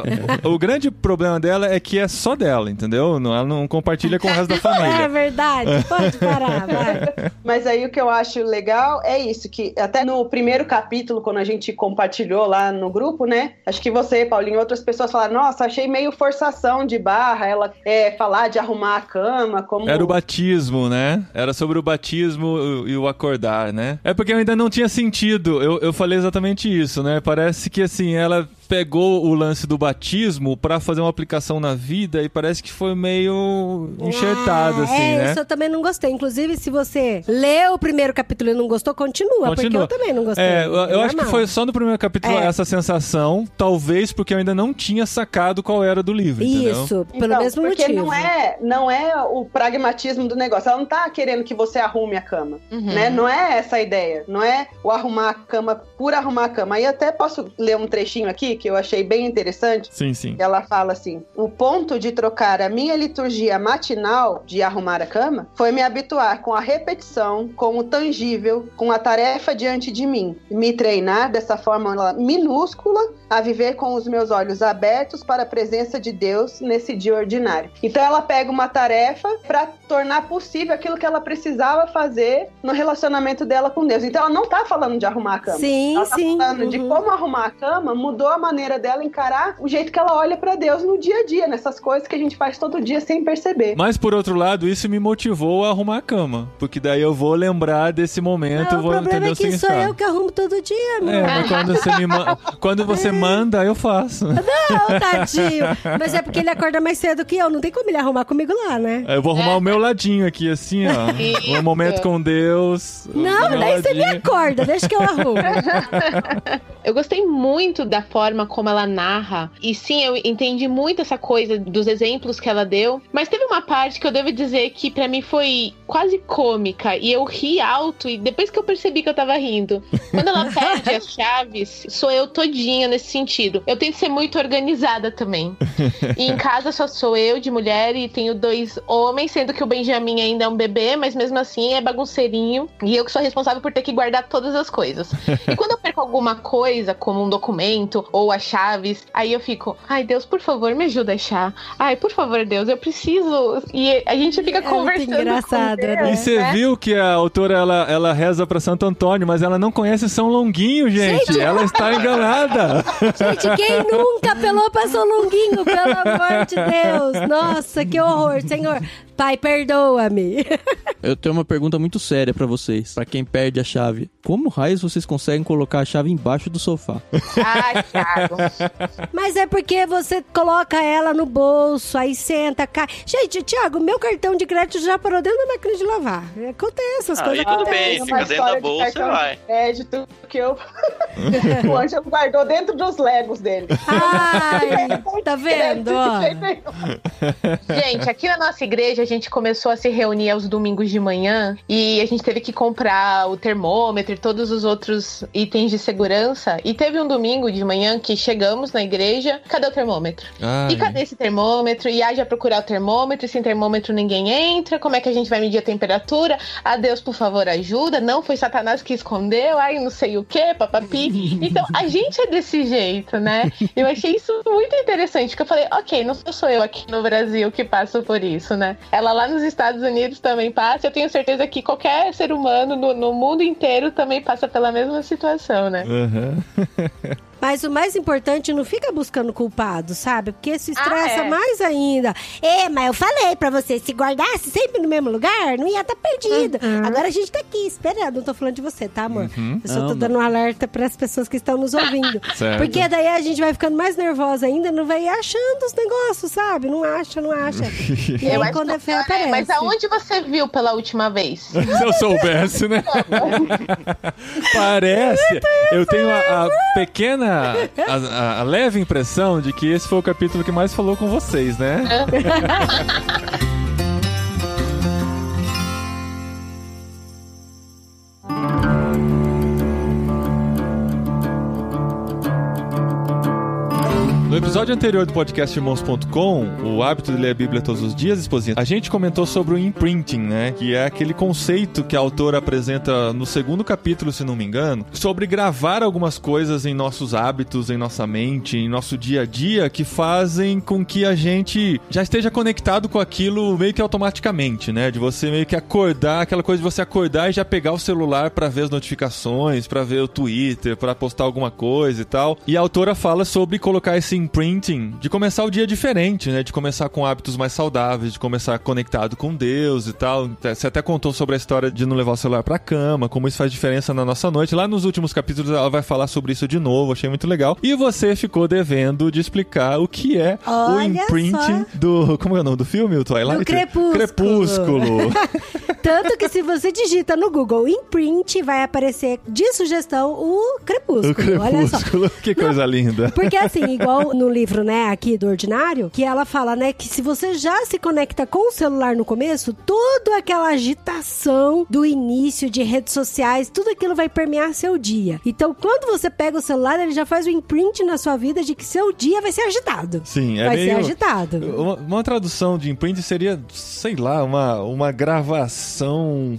O grande problema dela é que é só dela, entendeu? Não- Ela não compartilha com o resto da <laughs> É família. verdade. Pode parar, vai. <laughs> Mas aí o que eu acho legal é isso, que até no primeiro capítulo, quando a gente compartilhou lá no grupo, né? Acho que você, Paulinho, e outras pessoas falaram, nossa, achei meio forçação de barra, ela é, falar de arrumar a cama, como. Era o batismo, né? Era sobre o batismo e o acordar, né? É porque eu ainda não tinha sentido. Eu, eu falei exatamente isso, né? Parece que assim, ela pegou o lance do batismo pra fazer uma aplicação na vida e parece que foi meio enxertado, Ah, assim, é, né? isso eu também não gostei. Inclusive, se você leu o primeiro capítulo e não gostou, continua, porque eu também não gostei. É, eu, eu acho que foi só no primeiro capítulo É. essa sensação, talvez porque eu ainda não tinha sacado qual era do livro, entendeu? Isso, pelo Então, mesmo porque motivo. não é, não é o pragmatismo do negócio. Ela não tá querendo que você arrume a cama, Uhum. né? Não é essa a ideia. Não é o arrumar a cama por arrumar a cama. Aí até posso ler um trechinho aqui que eu achei bem interessante. Sim, sim. Ela fala assim: o ponto de trocar a minha liturgia matinal de arrumar a cama foi me habituar com a repetição, com o tangível, com a tarefa diante de mim. Me treinar dessa forma minúscula a viver com os meus olhos abertos para a presença de Deus nesse dia ordinário. Então ela pega uma tarefa para tornar possível aquilo que ela precisava fazer no relacionamento dela com Deus. Então ela não tá falando de arrumar a cama. Sim, Ela tá sim. falando de uhum. como arrumar a cama mudou a maneira dela encarar o jeito que ela olha pra Deus no dia a dia, nessas coisas que a gente faz todo dia sem perceber. Mas por outro lado, isso me motivou a arrumar a cama. Porque daí eu vou lembrar desse momento, Não, o vou problema entender é o que sou significado. eu que arrumo todo dia, amor. É, mas quando você, me ma- quando você <laughs> manda, eu faço. Não, tadinho. Mas é porque ele acorda mais cedo que eu. Não tem como ele arrumar comigo lá, né? Eu vou arrumar o meu ladinho aqui, assim, ó. Isso. Um momento com Deus. Não, meu daí você me ladinho. acorda. Deixa que eu arrumo. <laughs> Eu gostei muito da forma como ela narra. E sim, eu entendi muito essa coisa dos exemplos que ela deu. Mas teve uma parte que eu devo dizer que pra mim foi quase cômica. E eu ri alto. E depois que eu percebi que eu tava rindo. Quando ela perde as chaves, sou eu todinha nesse sentido. Eu tento ser muito organizada também. <laughs> E em casa só sou eu de mulher e tenho dois homens, sendo que o Benjamin ainda é um bebê, mas mesmo assim é bagunceirinho. E eu que sou responsável por ter que guardar todas as coisas. E quando eu perco alguma coisa, como um documento ou as chaves, aí eu fico, ai Deus, por favor, me ajuda a achar. Ai, por favor, Deus, eu preciso. E a gente fica É muito conversando. engraçado, com Deus, né? E você né? viu que a autora ela, ela reza pra Santo Antônio, mas ela não conhece São Longuinho, gente. Gente! Ela está enganada. Gente, quem nunca apelou pra São Longuinho? Pelo amor de Deus. Nossa, que horror, Senhor. Pai, perdoa-me. Eu tenho uma pergunta muito séria pra vocês. Pra quem perde a chave. Como raios vocês conseguem colocar a chave embaixo do sofá? Ai, Thiago. Mas é porque você coloca ela no bolso, aí senta, cai. Gente, Thiago, meu cartão de crédito já parou dentro da máquina de lavar. Acontece, as Aí coisas tudo acontecem. bem, Uma fica dentro da bolsa e vai. de Crédito que eu... <laughs> o Ângelo guardou dentro dos legos dele. Ai, <laughs> tá vendo? Gente, aqui na nossa igreja a gente começou a se reunir aos domingos de manhã e a gente teve que comprar o termômetro e todos os outros itens de segurança. E teve um domingo de manhã que chegamos na igreja, cadê o termômetro? Ai. E cadê esse termômetro? E haja procurar o termômetro, e sem termômetro ninguém entra. Como é que a gente vai medir a temperatura? Ah, Deus, por favor, ajuda. Não foi Satanás que escondeu, ai, não sei o que, papapi. Então, a gente é desse jeito, né? Eu achei isso muito interessante, porque eu falei, ok, não sou eu aqui no Brasil que passo por isso, né? Ela lá nos Estados Unidos também passa. Eu tenho certeza que qualquer ser humano no, no mundo inteiro também passa pela mesma situação, né? Aham. <laughs> Mas o mais importante, não fica buscando culpado, sabe? Porque isso estressa Ah, é. mais ainda. É, mas eu falei pra você, se guardasse sempre no mesmo lugar, não ia estar perdido. Uhum. Agora a gente tá aqui esperando. Não tô falando de você, tá, amor? Eu só tô não. dando um alerta pras pessoas que estão nos ouvindo. <laughs> Certo. Porque daí a gente vai ficando mais nervosa ainda, não vai achando os negócios, sabe? Não acha, não acha. <laughs> E aí acho quando que- é fé É, aparece. Mas aonde você viu pela última vez? <laughs> Se eu soubesse, né? Parece. Eu tenho a, a pequena, a, a- a leve impressão de que esse foi o capítulo que mais falou com vocês, né? <laughs> No episódio anterior do podcast Irmãos.com, o hábito de ler a Bíblia todos os dias, esposinha, a gente comentou sobre o imprinting, né? Que é aquele conceito que a autora apresenta no segundo capítulo, se não me engano, sobre gravar algumas coisas em nossos hábitos, em nossa mente, em nosso dia a dia, que fazem com que a gente já esteja conectado com aquilo meio que automaticamente, né? De você meio que acordar, aquela coisa de você acordar e já pegar o celular para ver as notificações, para ver o Twitter, para postar alguma coisa e tal. E a autora fala sobre colocar esse imprinting, de começar o dia diferente, né? De começar com hábitos mais saudáveis, de começar conectado com Deus e tal. Você até contou sobre a história de não levar o celular pra cama, como isso faz diferença na nossa noite. Lá nos últimos capítulos ela vai falar sobre isso de novo, achei muito legal. E você ficou devendo de explicar o que é o Olha imprinting do. Como é o nome do filme? O Twilight? Do Crepúsculo. Crepúsculo. <laughs> Tanto que se você digita no Google imprint, vai aparecer de sugestão o crepúsculo. o Olha só. Crepúsculo. Que coisa linda. Porque assim, igual no livro, né, aqui do Ordinário, que ela fala, né, que se você já se conecta com o celular no começo, toda aquela agitação do início de redes sociais, tudo aquilo vai permear seu dia. Então, quando você pega o celular, ele já faz o imprint na sua vida de que seu dia vai ser agitado. Sim, é vai meio... ser agitado. Uma, uma tradução de imprint seria, sei lá, uma, uma gravação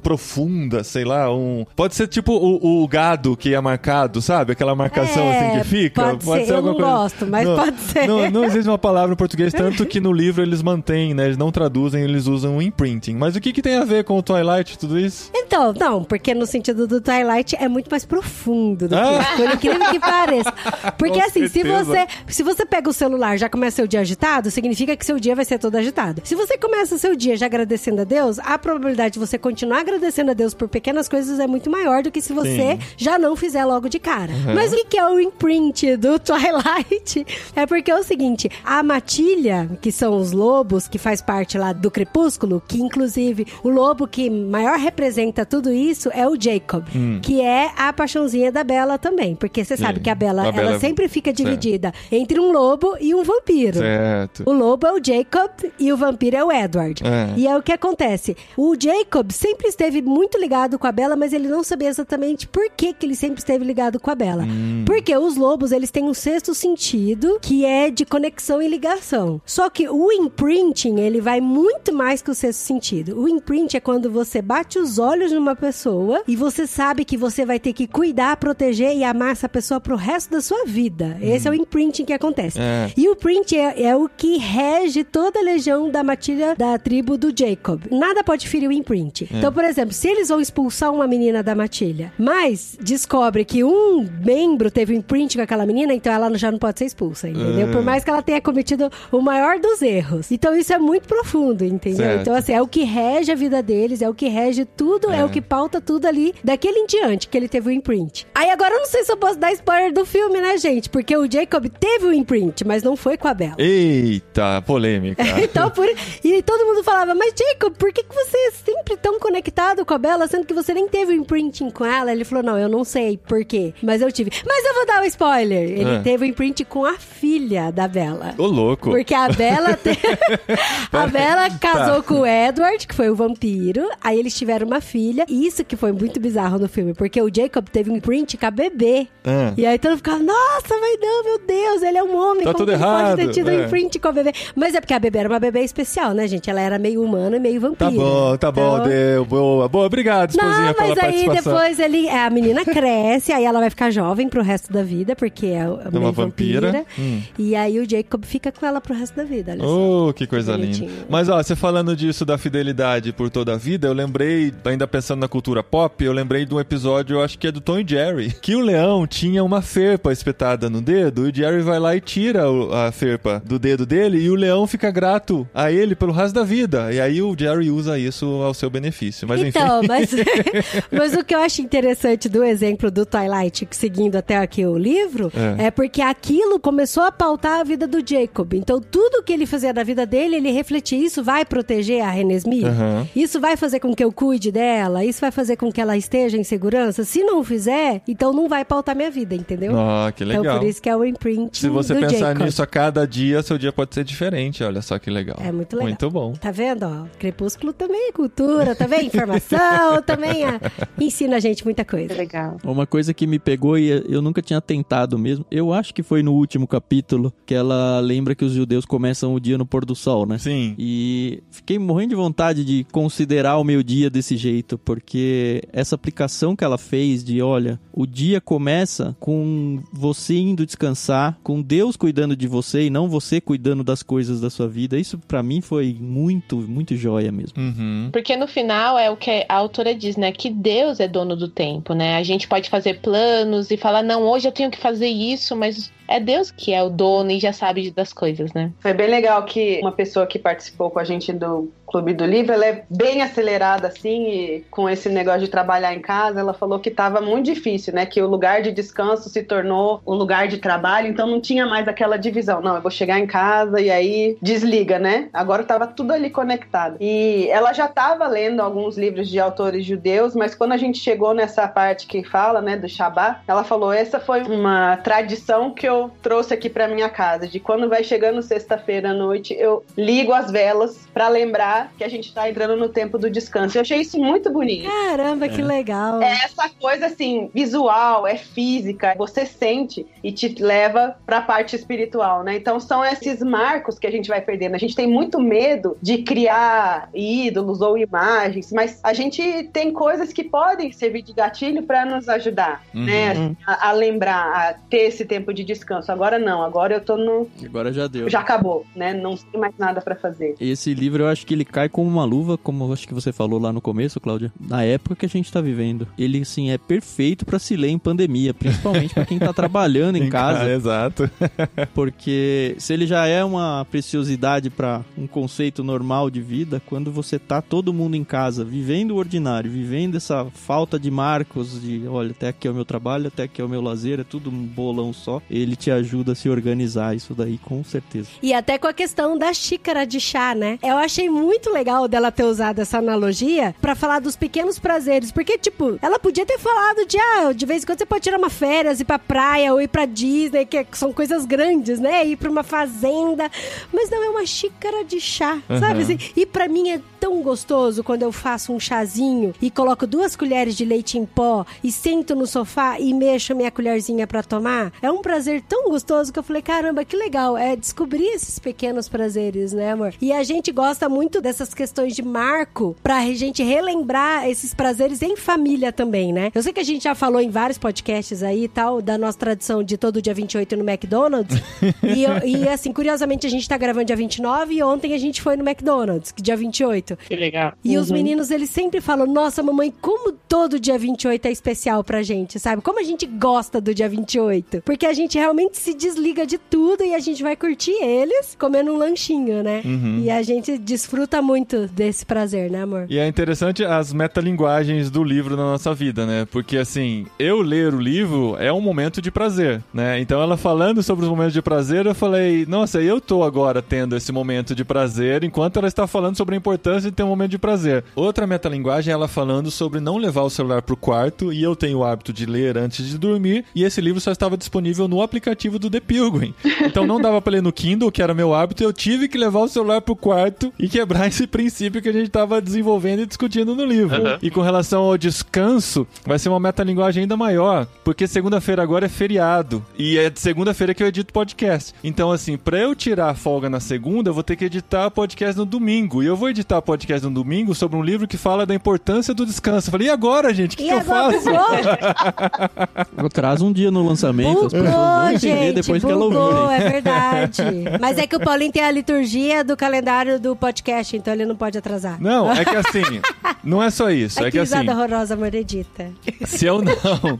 profunda, sei lá, um... Pode ser tipo o, o gado que é marcado, sabe? Aquela marcação É, assim que fica. pode ser. Eu alguma não gosto, mas pode ser. Não, não existe uma palavra em português, <laughs> tanto que no livro eles mantêm, né? Eles não traduzem, eles usam o imprinting. Mas o que, que tem a ver com o Twilight e tudo isso? Então, não, porque no sentido do Twilight é muito mais profundo do que Ah. por incrível que pareça. Porque <laughs> Com assim, se você, se você pega o celular e já começa seu dia agitado, significa que seu dia vai ser todo agitado. Se você começa seu dia já agradecendo a Deus, a probabilidade de você continuar agradecendo a Deus por pequenas coisas é muito maior do que se você Sim. já não fizer logo de cara. Mas o que é o imprint do <laughs> Twilight? É porque é o seguinte, a matilha, que são os lobos, que faz parte lá do crepúsculo, que inclusive o lobo que maior representa tudo isso é o Jacob, que é a paixãozinha da Bela também, porque você sabe Sim. que a Bela, A ela sempre fica dividida entre um lobo e um vampiro. Certo. O lobo é o Jacob e o vampiro é o Edward. É. E é o que acontece. O Jacob sempre esteve muito ligado com a Bella, mas ele não sabia exatamente por que, que ele sempre esteve ligado com a Bella. Hum. Porque os lobos, eles têm um sexto sentido, que é de conexão e ligação. Só que o imprinting, ele vai muito mais que o sexto sentido. O imprint é quando você bate os olhos numa pessoa e você sabe que você vai ter que cuidar, proteger e amar essa pessoa pro resto da sua vida. Esse é o imprinting que acontece. É. E o print é, é o que rege toda a legião da matilha da tribo do Jacob. Nada pode ferir o imprint. Então, por exemplo, se eles vão expulsar uma menina da matilha, mas descobre que um membro teve um imprint com aquela menina, então ela já não pode ser expulsa, entendeu? Ah. Por mais que ela tenha cometido o maior dos erros. Então, isso é muito profundo, entendeu? Certo. Então, assim, é o que rege a vida deles, é o que rege tudo, é, É. o que pauta tudo ali daquele em diante que ele teve o imprint. Aí agora eu não sei se eu posso dar spoiler do filme, né, gente? Porque o Jacob teve o imprint, mas não foi com a Bella. Eita, polêmica. <laughs> Então, por... E todo mundo falava, mas Jacob, por que, que você é sempre tão conectado com a Bella, sendo que você nem teve o imprinting com ela? Ele falou, não, eu não sei por quê, mas eu tive. Mas eu vou dar um spoiler. Ele Ah. teve o imprint com a filha da Bella. Ô, louco. Porque a Bella te... <laughs> a Bella casou com o Edward, que foi o vampiro. Aí eles tiveram uma filha. E isso que foi muito bizarro no filme, porque o Jacob teve um imprint com a bebê. Ah. E aí todo mundo ficava, nossa, mas não, meu Deus, ele é um homem. Tá como tudo ele errado, pode ter tido é. um imprint com a bebê? Mas é porque a bebê era uma bebê especial, né, gente? Ela era meio humana e meio vampira. Tá bom, tá bom, Então- deu. Boa, boa. Obrigado, esposinha, não, mas aí depois ele, a menina cresce, aí ela vai ficar jovem pro resto da vida, porque é uma uma vampira. vampira. Hum. E aí o Jacob fica com ela pro resto da vida, olha só. Oh, que coisa Bonitinho. linda. Mas ó, você falando disso da fidelidade por toda a vida, eu lembrei, ainda pensando na cultura pop, eu lembrei de um episódio, eu acho que é do Tom e Jerry, <laughs> que o leão tinha uma ferpa espetada no dedo, e o Jerry vai lá e tira o- a ferpa do dedo dele, e o leão fica grato a ele pelo resto da vida. E aí o Jerry usa isso ao seu benefício. Mas então, enfim. mas, <laughs> mas o que eu acho interessante do exemplo do Twilight, seguindo até aqui o livro, É. é. porque aquilo começou a pautar a vida do Jacob. Então, tudo que ele fazia da vida dele, ele refletia, isso vai proteger a Renesmee? Aham. Isso vai fazer com que eu cuide dela? Isso vai fazer com que ela esteja em segurança? Se não fizer, então não vai pautar minha vida, entendeu? Ah, que legal. Então, por isso que é o imprint Se você do pensar Jacob. nisso a cada dia, seu dia pode ser diferente. Olha só que legal. É muito legal. Muito bom. Tá vendo, ó? Crepúsculo também é cultura. <laughs> também informação, também ah, ensina a gente muita coisa. Legal. Uma coisa que me pegou e eu nunca tinha tentado mesmo, eu acho que foi no último capítulo que ela lembra que os judeus começam o dia no pôr do sol, né? Sim. E fiquei morrendo de vontade de considerar o meu dia desse jeito, porque essa aplicação que ela fez de, olha, o dia começa com você indo descansar, com Deus cuidando de você e não você cuidando das coisas da sua vida. Isso pra mim foi muito, muito joia mesmo. Uhum. Porque no final é o que a autora diz, né? Que Deus é dono do tempo, né? A gente pode fazer planos e falar, não, hoje eu tenho que fazer isso, mas é Deus que é o dono e já sabe das coisas, né? Foi bem legal que uma pessoa que participou com a gente do Clube do Livro, ela é bem acelerada assim, e com esse negócio de trabalhar em casa, ela falou que estava muito difícil, né? Que o lugar de descanso se tornou o lugar de trabalho, então não tinha mais aquela divisão. Não, eu vou chegar em casa e aí desliga, né? Agora estava tudo ali conectado. E ela já estava lendo alguns livros de autores judeus, mas quando a gente chegou nessa parte que fala, né, do Shabat, ela falou: essa foi uma tradição que eu trouxe aqui para minha casa, de quando vai chegando sexta-feira à noite, eu ligo as velas para lembrar que a gente tá entrando no tempo do descanso. Eu achei isso muito bonito. Caramba, que legal. É essa coisa assim, visual, é física, você sente e te leva pra parte espiritual, né? Então são esses marcos que a gente vai perdendo. A gente tem muito medo de criar ídolos ou imagens, mas a gente tem coisas que podem servir de gatilho para nos ajudar, Uhum. né? A, a lembrar, a ter esse tempo de descanso. Agora não, agora eu tô no. Agora já deu. Já acabou, né? Não tem mais nada pra fazer. Esse livro eu acho que ele cai como uma luva, como acho que você falou lá no começo, Cláudia, na época que a gente tá vivendo. Ele, assim, é perfeito pra se ler em pandemia, principalmente pra quem tá <laughs> trabalhando em casa, exato. <laughs> porque se ele já é uma preciosidade pra um conceito normal de vida, quando você tá todo mundo em casa, vivendo o ordinário, vivendo essa falta de marcos, de, olha, até aqui é o meu trabalho, até aqui é o meu lazer, é tudo um bolão só, ele te ajuda a se organizar isso daí, com certeza. E até com a questão da xícara de chá, né? Eu achei muito legal dela ter usado essa analogia pra falar dos pequenos prazeres. Porque, tipo, ela podia ter falado de, ah, de vez em quando você pode tirar uma férias, ir pra praia ou ir pra Disney, que são coisas grandes, né? Ir pra uma fazenda. Mas não, é uma xícara de chá, sabe? assim? E pra mim é tão gostoso quando eu faço um chazinho e coloco duas colheres de leite em pó e sento no sofá e mexo minha colherzinha pra tomar. É um prazer tão gostoso que eu falei, caramba, que legal. É descobrir esses pequenos prazeres, né, amor? E a gente gosta muito dessas questões de marco pra gente relembrar esses prazeres em família também, né? Eu sei que a gente já falou em vários podcasts aí e tal, da nossa tradição de todo dia 28 no McDonald's. <laughs> e, eu- e, assim, curiosamente, a gente tá gravando dia 29 e ontem a gente foi no McDonald's, que dia 28. Que legal. E os meninos, eles sempre falam: Nossa, mamãe, como todo dia 28 é especial pra gente, sabe? Como a gente gosta do dia 28. Porque a gente realmente se desliga de tudo e a gente vai curtir eles comendo um lanchinho, né? E a gente desfruta muito desse prazer, né, amor? E é interessante as metalinguagens do livro na nossa vida, né? Porque assim, eu ler o livro é um momento de prazer, né? Então ela falando sobre os momentos de prazer, eu falei, nossa, eu tô agora tendo esse momento de prazer, enquanto ela está falando sobre a importância de ter um momento de prazer. Outra metalinguagem é ela falando sobre não levar o celular pro quarto, e eu tenho o hábito de ler antes de dormir, e esse livro só estava disponível no aplicativo do The Pilgrim. Então não dava pra ler no Kindle, que era meu hábito, eu tive que levar o celular pro quarto e quebrar esse princípio que a gente tava desenvolvendo e discutindo no livro. E com relação ao descanso, vai ser uma metalinguagem ainda maior, porque segunda-feira agora é feriado, e é de segunda-feira que eu edito podcast. Então, assim, pra eu tirar a folga na segunda, eu vou ter que editar podcast no domingo. E eu vou editar podcast no domingo sobre um livro que fala da importância do descanso. Eu falei, e agora, gente? O que, que eu faço? bugou? <laughs> Traz um dia no lançamento, as pessoas vão Bugou, entender gente, depois que ela bugou, ouvirem. é verdade. Mas é que o Paulinho tem a liturgia do calendário do podcast, então ele não pode atrasar. Não, é que assim, <laughs> não é só isso. Ai, É que que assim, horrorosa, mordedita. se eu não,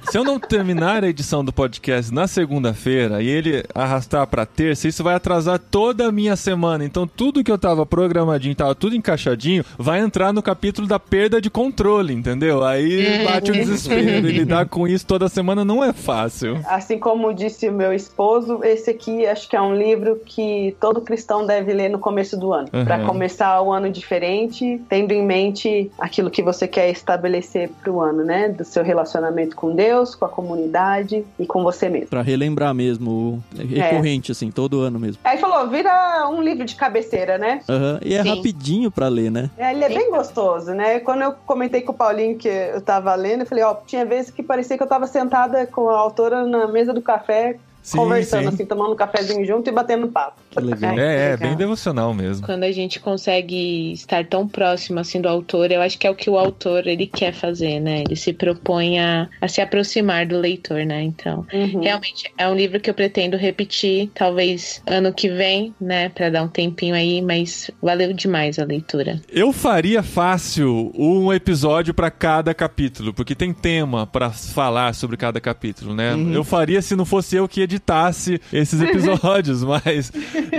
se eu não terminar a edição do podcast na segunda-feira e ele arrastar pra terça, isso vai atrasar toda a minha semana. Então tudo que eu tava programadinho, tava tudo encaixadinho, vai entrar no capítulo da perda de controle, entendeu? Aí bate o desespero e lidar com isso toda semana não é fácil. Assim como disse o meu esposo, esse aqui acho que é um livro que todo cristão deve ler no começo do ano, Uhum. Pra começar começar o ano diferente, tendo em mente aquilo que você quer estabelecer para o ano, né? Do seu relacionamento com Deus, com a comunidade e com você mesmo. Pra relembrar mesmo, é recorrente, assim, todo ano mesmo. Aí falou, vira um livro de cabeceira, né? Aham, E é Sim. rapidinho pra ler, né? É, ele é bem gostoso, né? Quando eu comentei com o Paulinho que eu tava lendo, eu falei, ó, tinha vezes que parecia que eu tava sentada com a autora na mesa do café, Sim, conversando, sim. assim, tomando um cafezinho junto e batendo papo. Que legal. É, é, legal. bem devocional mesmo. Quando a gente consegue estar tão próximo assim do autor, eu acho que é o que o autor ele quer fazer, né? Ele se propõe a, a se aproximar do leitor, né? Então, Uhum. realmente é um livro que eu pretendo repetir, talvez ano que vem, né? Pra dar um tempinho aí, mas valeu demais a leitura. Eu faria fácil um episódio pra cada capítulo, porque tem tema pra falar sobre cada capítulo, né? Eu faria se não fosse eu que editasse esses episódios, <laughs> mas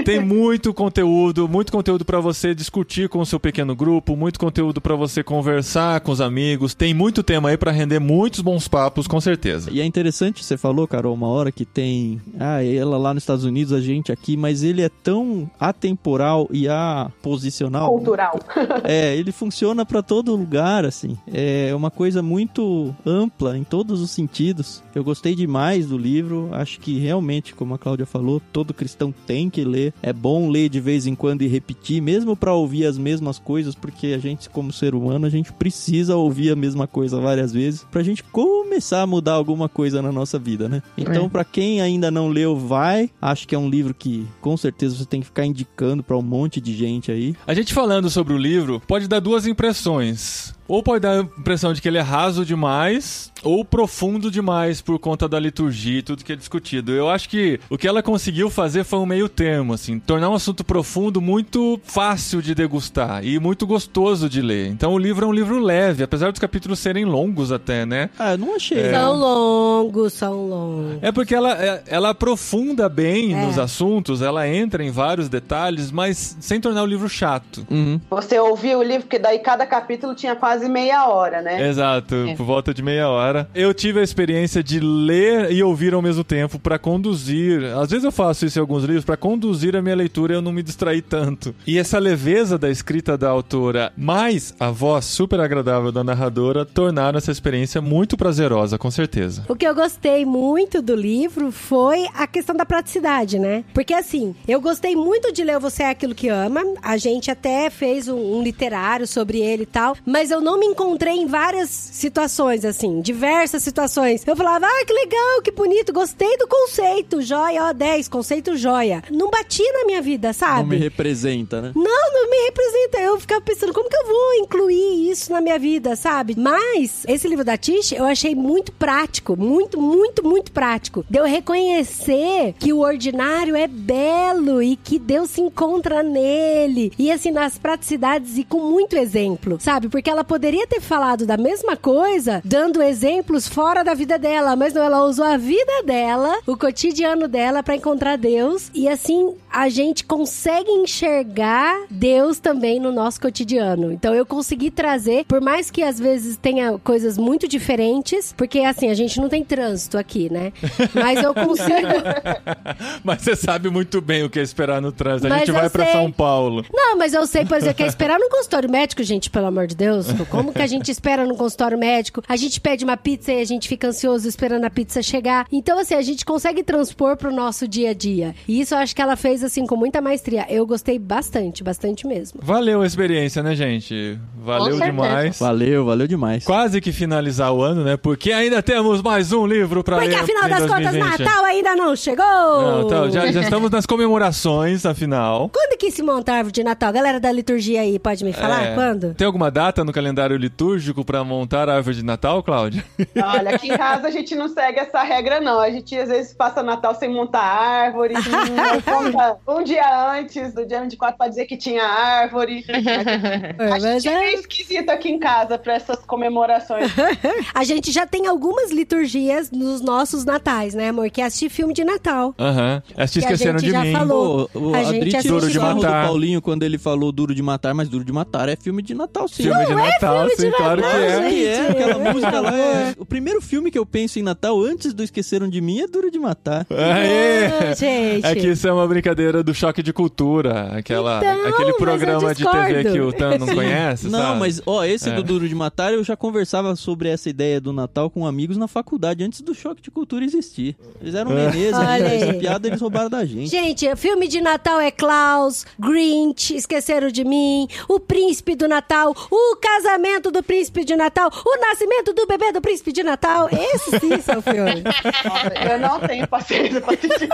tem muito conteúdo, muito conteúdo pra você discutir com o seu pequeno grupo, muito conteúdo pra você conversar com os amigos. Tem muito tema aí pra render muitos bons papos, com certeza. E é interessante, você falou, Carol, uma hora que tem. Ah, ela lá nos Estados Unidos, a gente aqui, mas ele é tão atemporal e aposicional. Cultural. <laughs> É, ele funciona pra todo lugar, assim. É uma coisa muito ampla em todos os sentidos. Eu gostei demais do livro. Acho que realmente, como a Cláudia falou, todo cristão tem que ler. É bom ler de vez em quando e repetir, mesmo pra ouvir as mesmas coisas, porque a gente, como ser humano, a gente precisa ouvir a mesma coisa várias vezes pra gente começar a mudar alguma coisa na nossa vida, né? Então, É. pra quem ainda não leu, vai. Acho que é um livro que com certeza você tem que ficar indicando pra um monte de gente aí. A gente falando sobre o livro pode dar duas impressões. Ou pode dar a impressão de que ele é raso demais, ou profundo demais por conta da liturgia e tudo que é discutido. Eu acho que o que ela conseguiu fazer foi um meio termo, assim, tornar um assunto profundo muito fácil de degustar e muito gostoso de ler. Então o livro é um livro leve, apesar dos capítulos serem longos até, né? Ah, eu não achei. São longos, são longos. É porque ela, é- ela aprofunda bem É. nos assuntos, ela entra em vários detalhes, mas sem tornar o livro chato. Uhum. Você ouviu o livro, porque daí cada capítulo tinha quase meia hora, né? Exato, É. por volta de meia hora. Eu tive a experiência de ler e ouvir ao mesmo tempo pra conduzir. Às vezes eu faço isso em alguns livros pra conduzir a minha leitura e eu não me distrair tanto. E essa leveza da escrita da autora, mais a voz super agradável da narradora, tornaram essa experiência muito prazerosa, com certeza. O que eu gostei muito do livro foi a questão da praticidade, né? Porque assim, eu gostei muito de ler Você é Aquilo que Ama. A gente até fez um, um literário sobre ele e tal. Mas eu não me encontrei em várias situações, assim, diversas situações. Eu falava, ah, que legal, que bonito, gostei do conceito, joia, ó, 10, conceito joia. Não batia na minha vida, sabe? Não me representa, né? Não, não me representa. Eu ficava pensando, como que eu vou incluir isso na minha vida, sabe? Mas, esse livro da Tish, eu achei muito prático. Muito, muito, muito prático. De eu reconhecer que o ordinário é belo e que Deus se encontra nele. E assim, nas praticidades e com muito exemplo, sabe? Porque ela poderia ter falado da mesma coisa, dando exemplos fora da vida dela, mas não, ela usou a vida dela, o cotidiano dela pra encontrar Deus. E assim, a gente consegue enxergar Deus também no nosso cotidiano. Então eu consegui trazer, por mais que às vezes tenha coisas muito diferentes, porque assim, a gente não tem trânsito aqui, né? Mas eu consigo. <laughs> Mas você sabe muito bem o que é esperar no trânsito. A Mas gente vai pra sei. São Paulo. Não, mas eu sei, por exemplo, que é esperar num consultório médico, gente, pelo amor de Deus. Como que a gente espera num consultório médico? A gente pede uma pizza e a gente fica ansioso esperando a pizza chegar. Então, assim, a gente consegue transpor pro nosso dia a dia. E isso eu acho que ela fez, assim, com muita maestria. Eu gostei bastante, bastante mesmo. Valeu a experiência, né, gente? Valeu demais. Valeu, valeu demais. Quase que finalizar o ano, né? Porque ainda temos mais um livro pra Porque ler. afinal em das contas, 2020. Natal ainda não chegou! Não, então, já, já estamos nas comemorações, afinal. Quando que se monta a árvore de Natal? Galera da liturgia aí, pode me falar? É, Quando? Tem alguma data no calendário litúrgico pra montar a árvore de Natal, Cláudia? Olha, aqui em casa a gente não segue essa regra, não. A gente às vezes passa Natal sem montar árvore, <laughs> não conta um dia antes do dia 24 pra dizer que tinha árvore. É, <laughs> A gente é é- esquisito aqui em casa pra essas comemorações. <laughs> A gente já tem algumas liturgias nos nossos natais, né, amor? Que é assistir filme de Natal. Aham. Elas te Que a esqueceram gente de já mim. falou. O, o, A gente Adri tirou de sarro do Matar. Paulinho quando ele falou Duro de Matar, mas Duro de Matar é filme de Natal, sim. Filme de Natal, filme de sim, claro que Natal, é. Claro que é, gente. aquela É, música lá é... O primeiro filme que eu penso em Natal, antes do Esqueceram de Mim, é Duro de Matar. Aê! Ah, gente. É que isso é uma brincadeira do choque de cultura, aquela, Então, aquele programa de TV que o Tan não conhece, Não, sabe? mas, ó, esse É. do Duro de Matar, eu já conversava sobre essa ideia do Natal com amigos na faculdade, antes do choque de cultura existir. Eles eram Menezes, Olha essa piada eles roubaram da gente. Gente, filme de Natal é Klaus, Grinch, Esqueceram de Mim, O Príncipe do Natal, O Casamento do Príncipe de Natal, O Nascimento do Bebê do Príncipe de Natal. Esses sim <laughs> são filmes. Eu não tenho paciência pra assistir.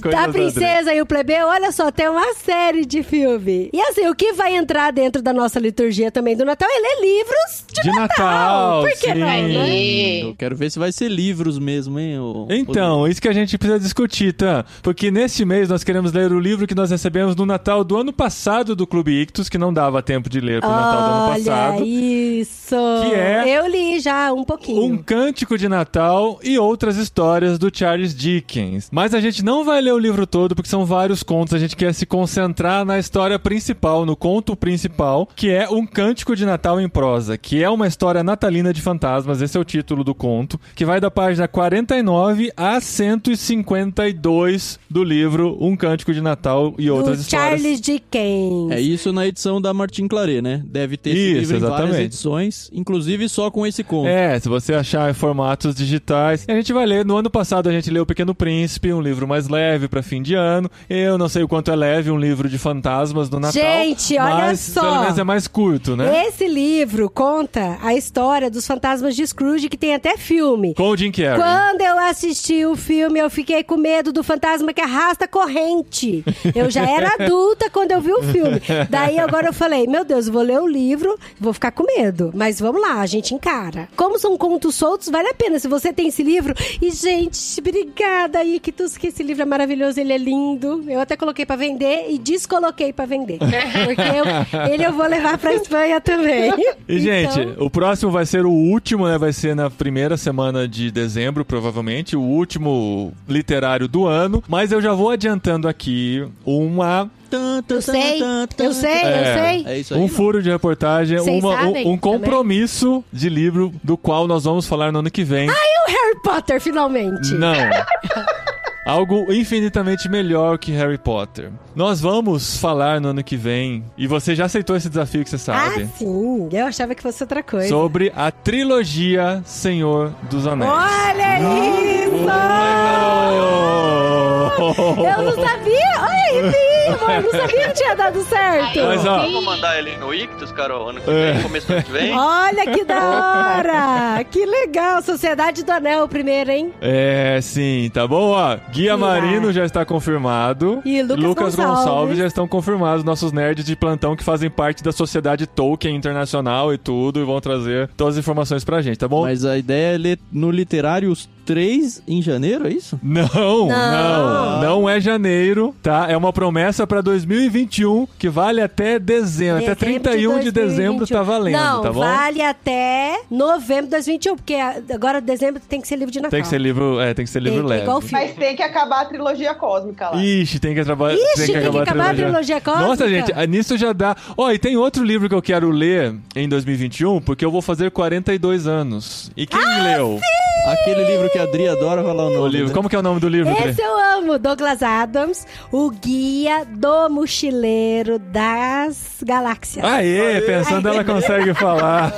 Coisa <laughs> A do Princesa e o Plebeu, olha só, tem uma série de filme. E assim, o que vai entrar dentro da nossa liturgia também do Natal é ler livros de, De Natal, Por que sim. não, né? Eu quero ver se vai ser livros mesmo, hein? ô- Então, isso que a gente precisa discutir, tá? Porque neste mês nós queremos ler o livro que nós recebemos no Natal do ano passado do Clube Ictus, que não dava tempo de ler pro Natal do ano Olha passado. isso. Que é Eu li já um pouquinho. Um Cântico de Natal e outras histórias do Charles Dickens. Mas a gente não vai ler o livro todo porque são vários contos. A gente quer se concentrar na história principal, no conto principal, que é Um Cântico de Natal em prosa, que é uma história natalina de fantasmas. Esse é o título do conto, que vai da página 49 a 152 do livro Um Cântico de Natal e outras do histórias. Charles Dickens. É isso na edição da Martin Claret, né? Deve ter esse Isso, livro em várias exatamente. edições, inclusive só com esse conto. É, se você achar em formatos digitais. A gente vai ler. No ano passado a gente leu O Pequeno Príncipe, um livro mais leve pra fim de ano. Eu não sei o quanto é leve um livro de fantasmas do Natal. Gente, olha mas só. pelo menos é mais curto, né? Esse livro conta a história dos fantasmas de Scrooge, que tem até filme. Com o Jim Carrey. Quando eu assisti o filme, eu fiquei com medo do fantasma que arrasta corrente. Eu já era <laughs> adulta quando eu vi o filme. Daí agora eu falei, meu Deus, eu vou ler o livro, vou ficar com medo. Mas vamos lá, a gente encara. Como são contos soltos, vale a pena. Se você tem esse livro. E, gente, obrigada, Ictus, que esse livro é maravilhoso, ele é lindo. Eu até coloquei pra vender e descoloquei pra vender. <laughs> Porque eu- ele eu vou levar pra Espanha também. E, Então- gente, o próximo vai ser o último, né? Vai ser na primeira semana de dezembro, provavelmente. O último literário do ano. Mas eu já vou adiantando aqui uma Eu sei, eu sei, É. eu sei. É isso aí. Um não? furo de reportagem, uma- um- um, também? compromisso de livro do qual nós vamos falar no ano que vem. E o Harry Potter, finalmente. Não. <laughs> Algo infinitamente melhor que Harry Potter. Nós vamos falar no ano que vem, e você já aceitou esse desafio que você sabe, Ah, sim. Eu achava que fosse outra coisa. sobre a trilogia Senhor dos Anéis. Olha isso! <laughs> Eu não sabia! Olha, arrepiei, mano, Eu não sabia que tinha dado certo! Mas, ó, vamos mandar ele no Ictus, Carol, ano que é. vem, começo do ano que vem. Olha que da hora! Que legal! Sociedade do Anel primeiro, hein? É, sim, tá bom? Ó, Guia Marino já está confirmado. E Lucas, Lucas Gonçalves. Gonçalves. já estão confirmados, nossos nerds de plantão que fazem parte da Sociedade Tolkien Internacional e tudo, e vão trazer todas as informações pra gente, tá bom? Mas a ideia é ler no literários 3 em janeiro, é isso? Não, não, não, não é janeiro, tá? É uma promessa para 2021 que vale até dezembro, dezembro até 31 de, de dezembro tá valendo, tá não, tá bom? vale até novembro de 2021, porque agora dezembro tem que ser livro de Natal. Tem que ser livro, é, tem que ser livro tem, leve. Mas tem que acabar a trilogia cósmica lá. Ixi, tem que, atraba... Ixi, tem que, tem acabar, que acabar a, trilogia. a trilogia cósmica. Nossa, gente, ah, nisso já dá. Ó, oh, e tem outro livro que eu quero ler em 2021, porque eu vou fazer 42 anos. E quem ah, leu? Sim! Aquele livro que a Adri adora falar o nome. o livro? né? Como que é o nome do livro, Dre? Esse eu amo, Douglas Adams, o guia do mochileiro das galáxias. Aê, pensando ela consegue falar.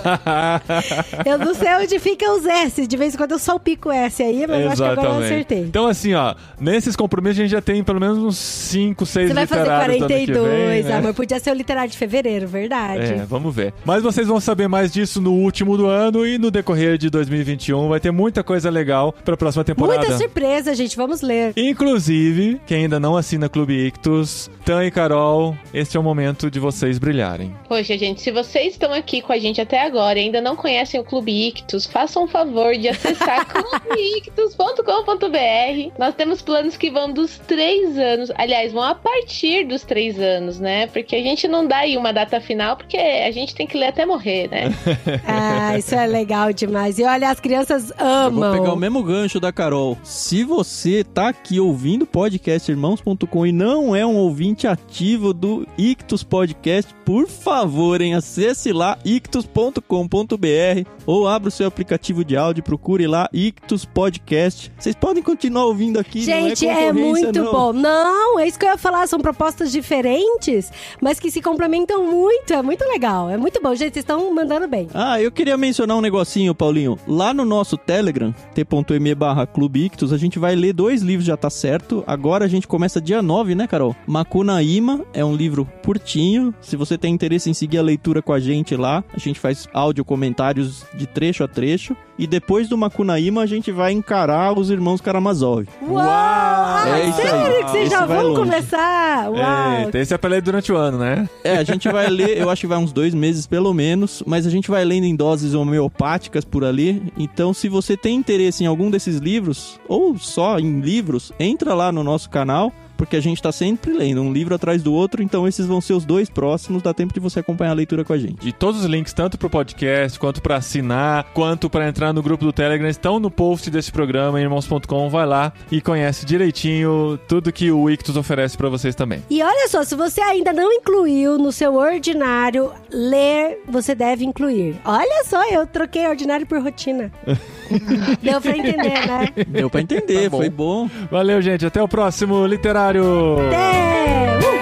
<laughs> Eu não sei onde ficam os S, de vez em quando eu salpico o S aí, mas eu acho que agora eu acertei. Então, assim, ó, nesses compromissos a gente já tem pelo menos uns 5, 6 Você vai fazer literários do ano que 42, vem, né? amor. Podia ser o literário de fevereiro, verdade. É, vamos ver. Mas vocês vão saber mais disso no último do ano e no decorrer de 2021. Vai ter muita coisa legal pra próxima temporada. Muita surpresa, gente. Vamos ler. Inclusive, quem ainda não assina Clube Ictus, Tan e Carol, este é o momento de vocês brilharem. Poxa, gente, se vocês estão aqui com a gente até agora e ainda não conhecem o Clube Ictus, façam um favor de acessar <laughs> clubeictus.com.br. Nós temos planos que vão dos três anos. Aliás, vão a partir dos três anos, né? Porque a gente não dá aí uma data final, porque a gente tem que ler até morrer, né? <laughs> Ah, isso é legal demais. E olha, as crianças amam. Vou pegar o mesmo gancho da Carol. Se você tá aqui ouvindo podcast irmãos.com e não é um ouvinte ativo do Ictus Podcast, por favor, hein, acesse lá ictus.com.br ou abra o seu aplicativo de áudio, procure lá Ictus Podcast. Vocês podem continuar ouvindo aqui, Gente, não é, é muito não. bom. Não, é isso que eu ia falar. São propostas diferentes, mas que se complementam muito. É muito legal. É muito bom. Gente, vocês estão mandando bem. Ah, eu queria mencionar um negocinho, Paulinho. Lá no nosso Telegram, t.me barra a gente vai ler dois livros, já tá certo. Agora a gente começa dia 9, né, Carol? Macunaíma é um livro curtinho. Se você tem interesse em seguir a leitura com a gente lá, a gente faz áudio comentários de trecho a trecho. E depois do Macunaíma, a gente vai encarar os irmãos Karamazov. Uau! Ah, É isso aí. sério que vocês Esse já vai vão longe. começar? Uau! Eita, esse é pra ler durante o ano, né? É, a gente vai ler, eu acho que vai uns dois meses pelo menos, mas a gente vai lendo em doses homeopáticas por ali. Então, se você tem interesse em algum desses livros, ou só em livros, entra lá no nosso canal. Porque a gente tá sempre lendo um livro atrás do outro, então esses vão ser os dois próximos, dá tempo de você acompanhar a leitura com a gente. E todos os links, tanto pro podcast, quanto pra assinar, quanto pra entrar no grupo do Telegram, estão no post desse programa, em irmãos.com. Vai lá e conhece direitinho tudo que o Ictus oferece pra vocês também. E olha só, se você ainda não incluiu no seu ordinário, ler você deve incluir. Olha só, eu troquei ordinário por rotina. <laughs> Deu pra entender, né? Deu pra entender, Tá bom. foi bom. Valeu, gente. Até o próximo literário aniversário! Uh!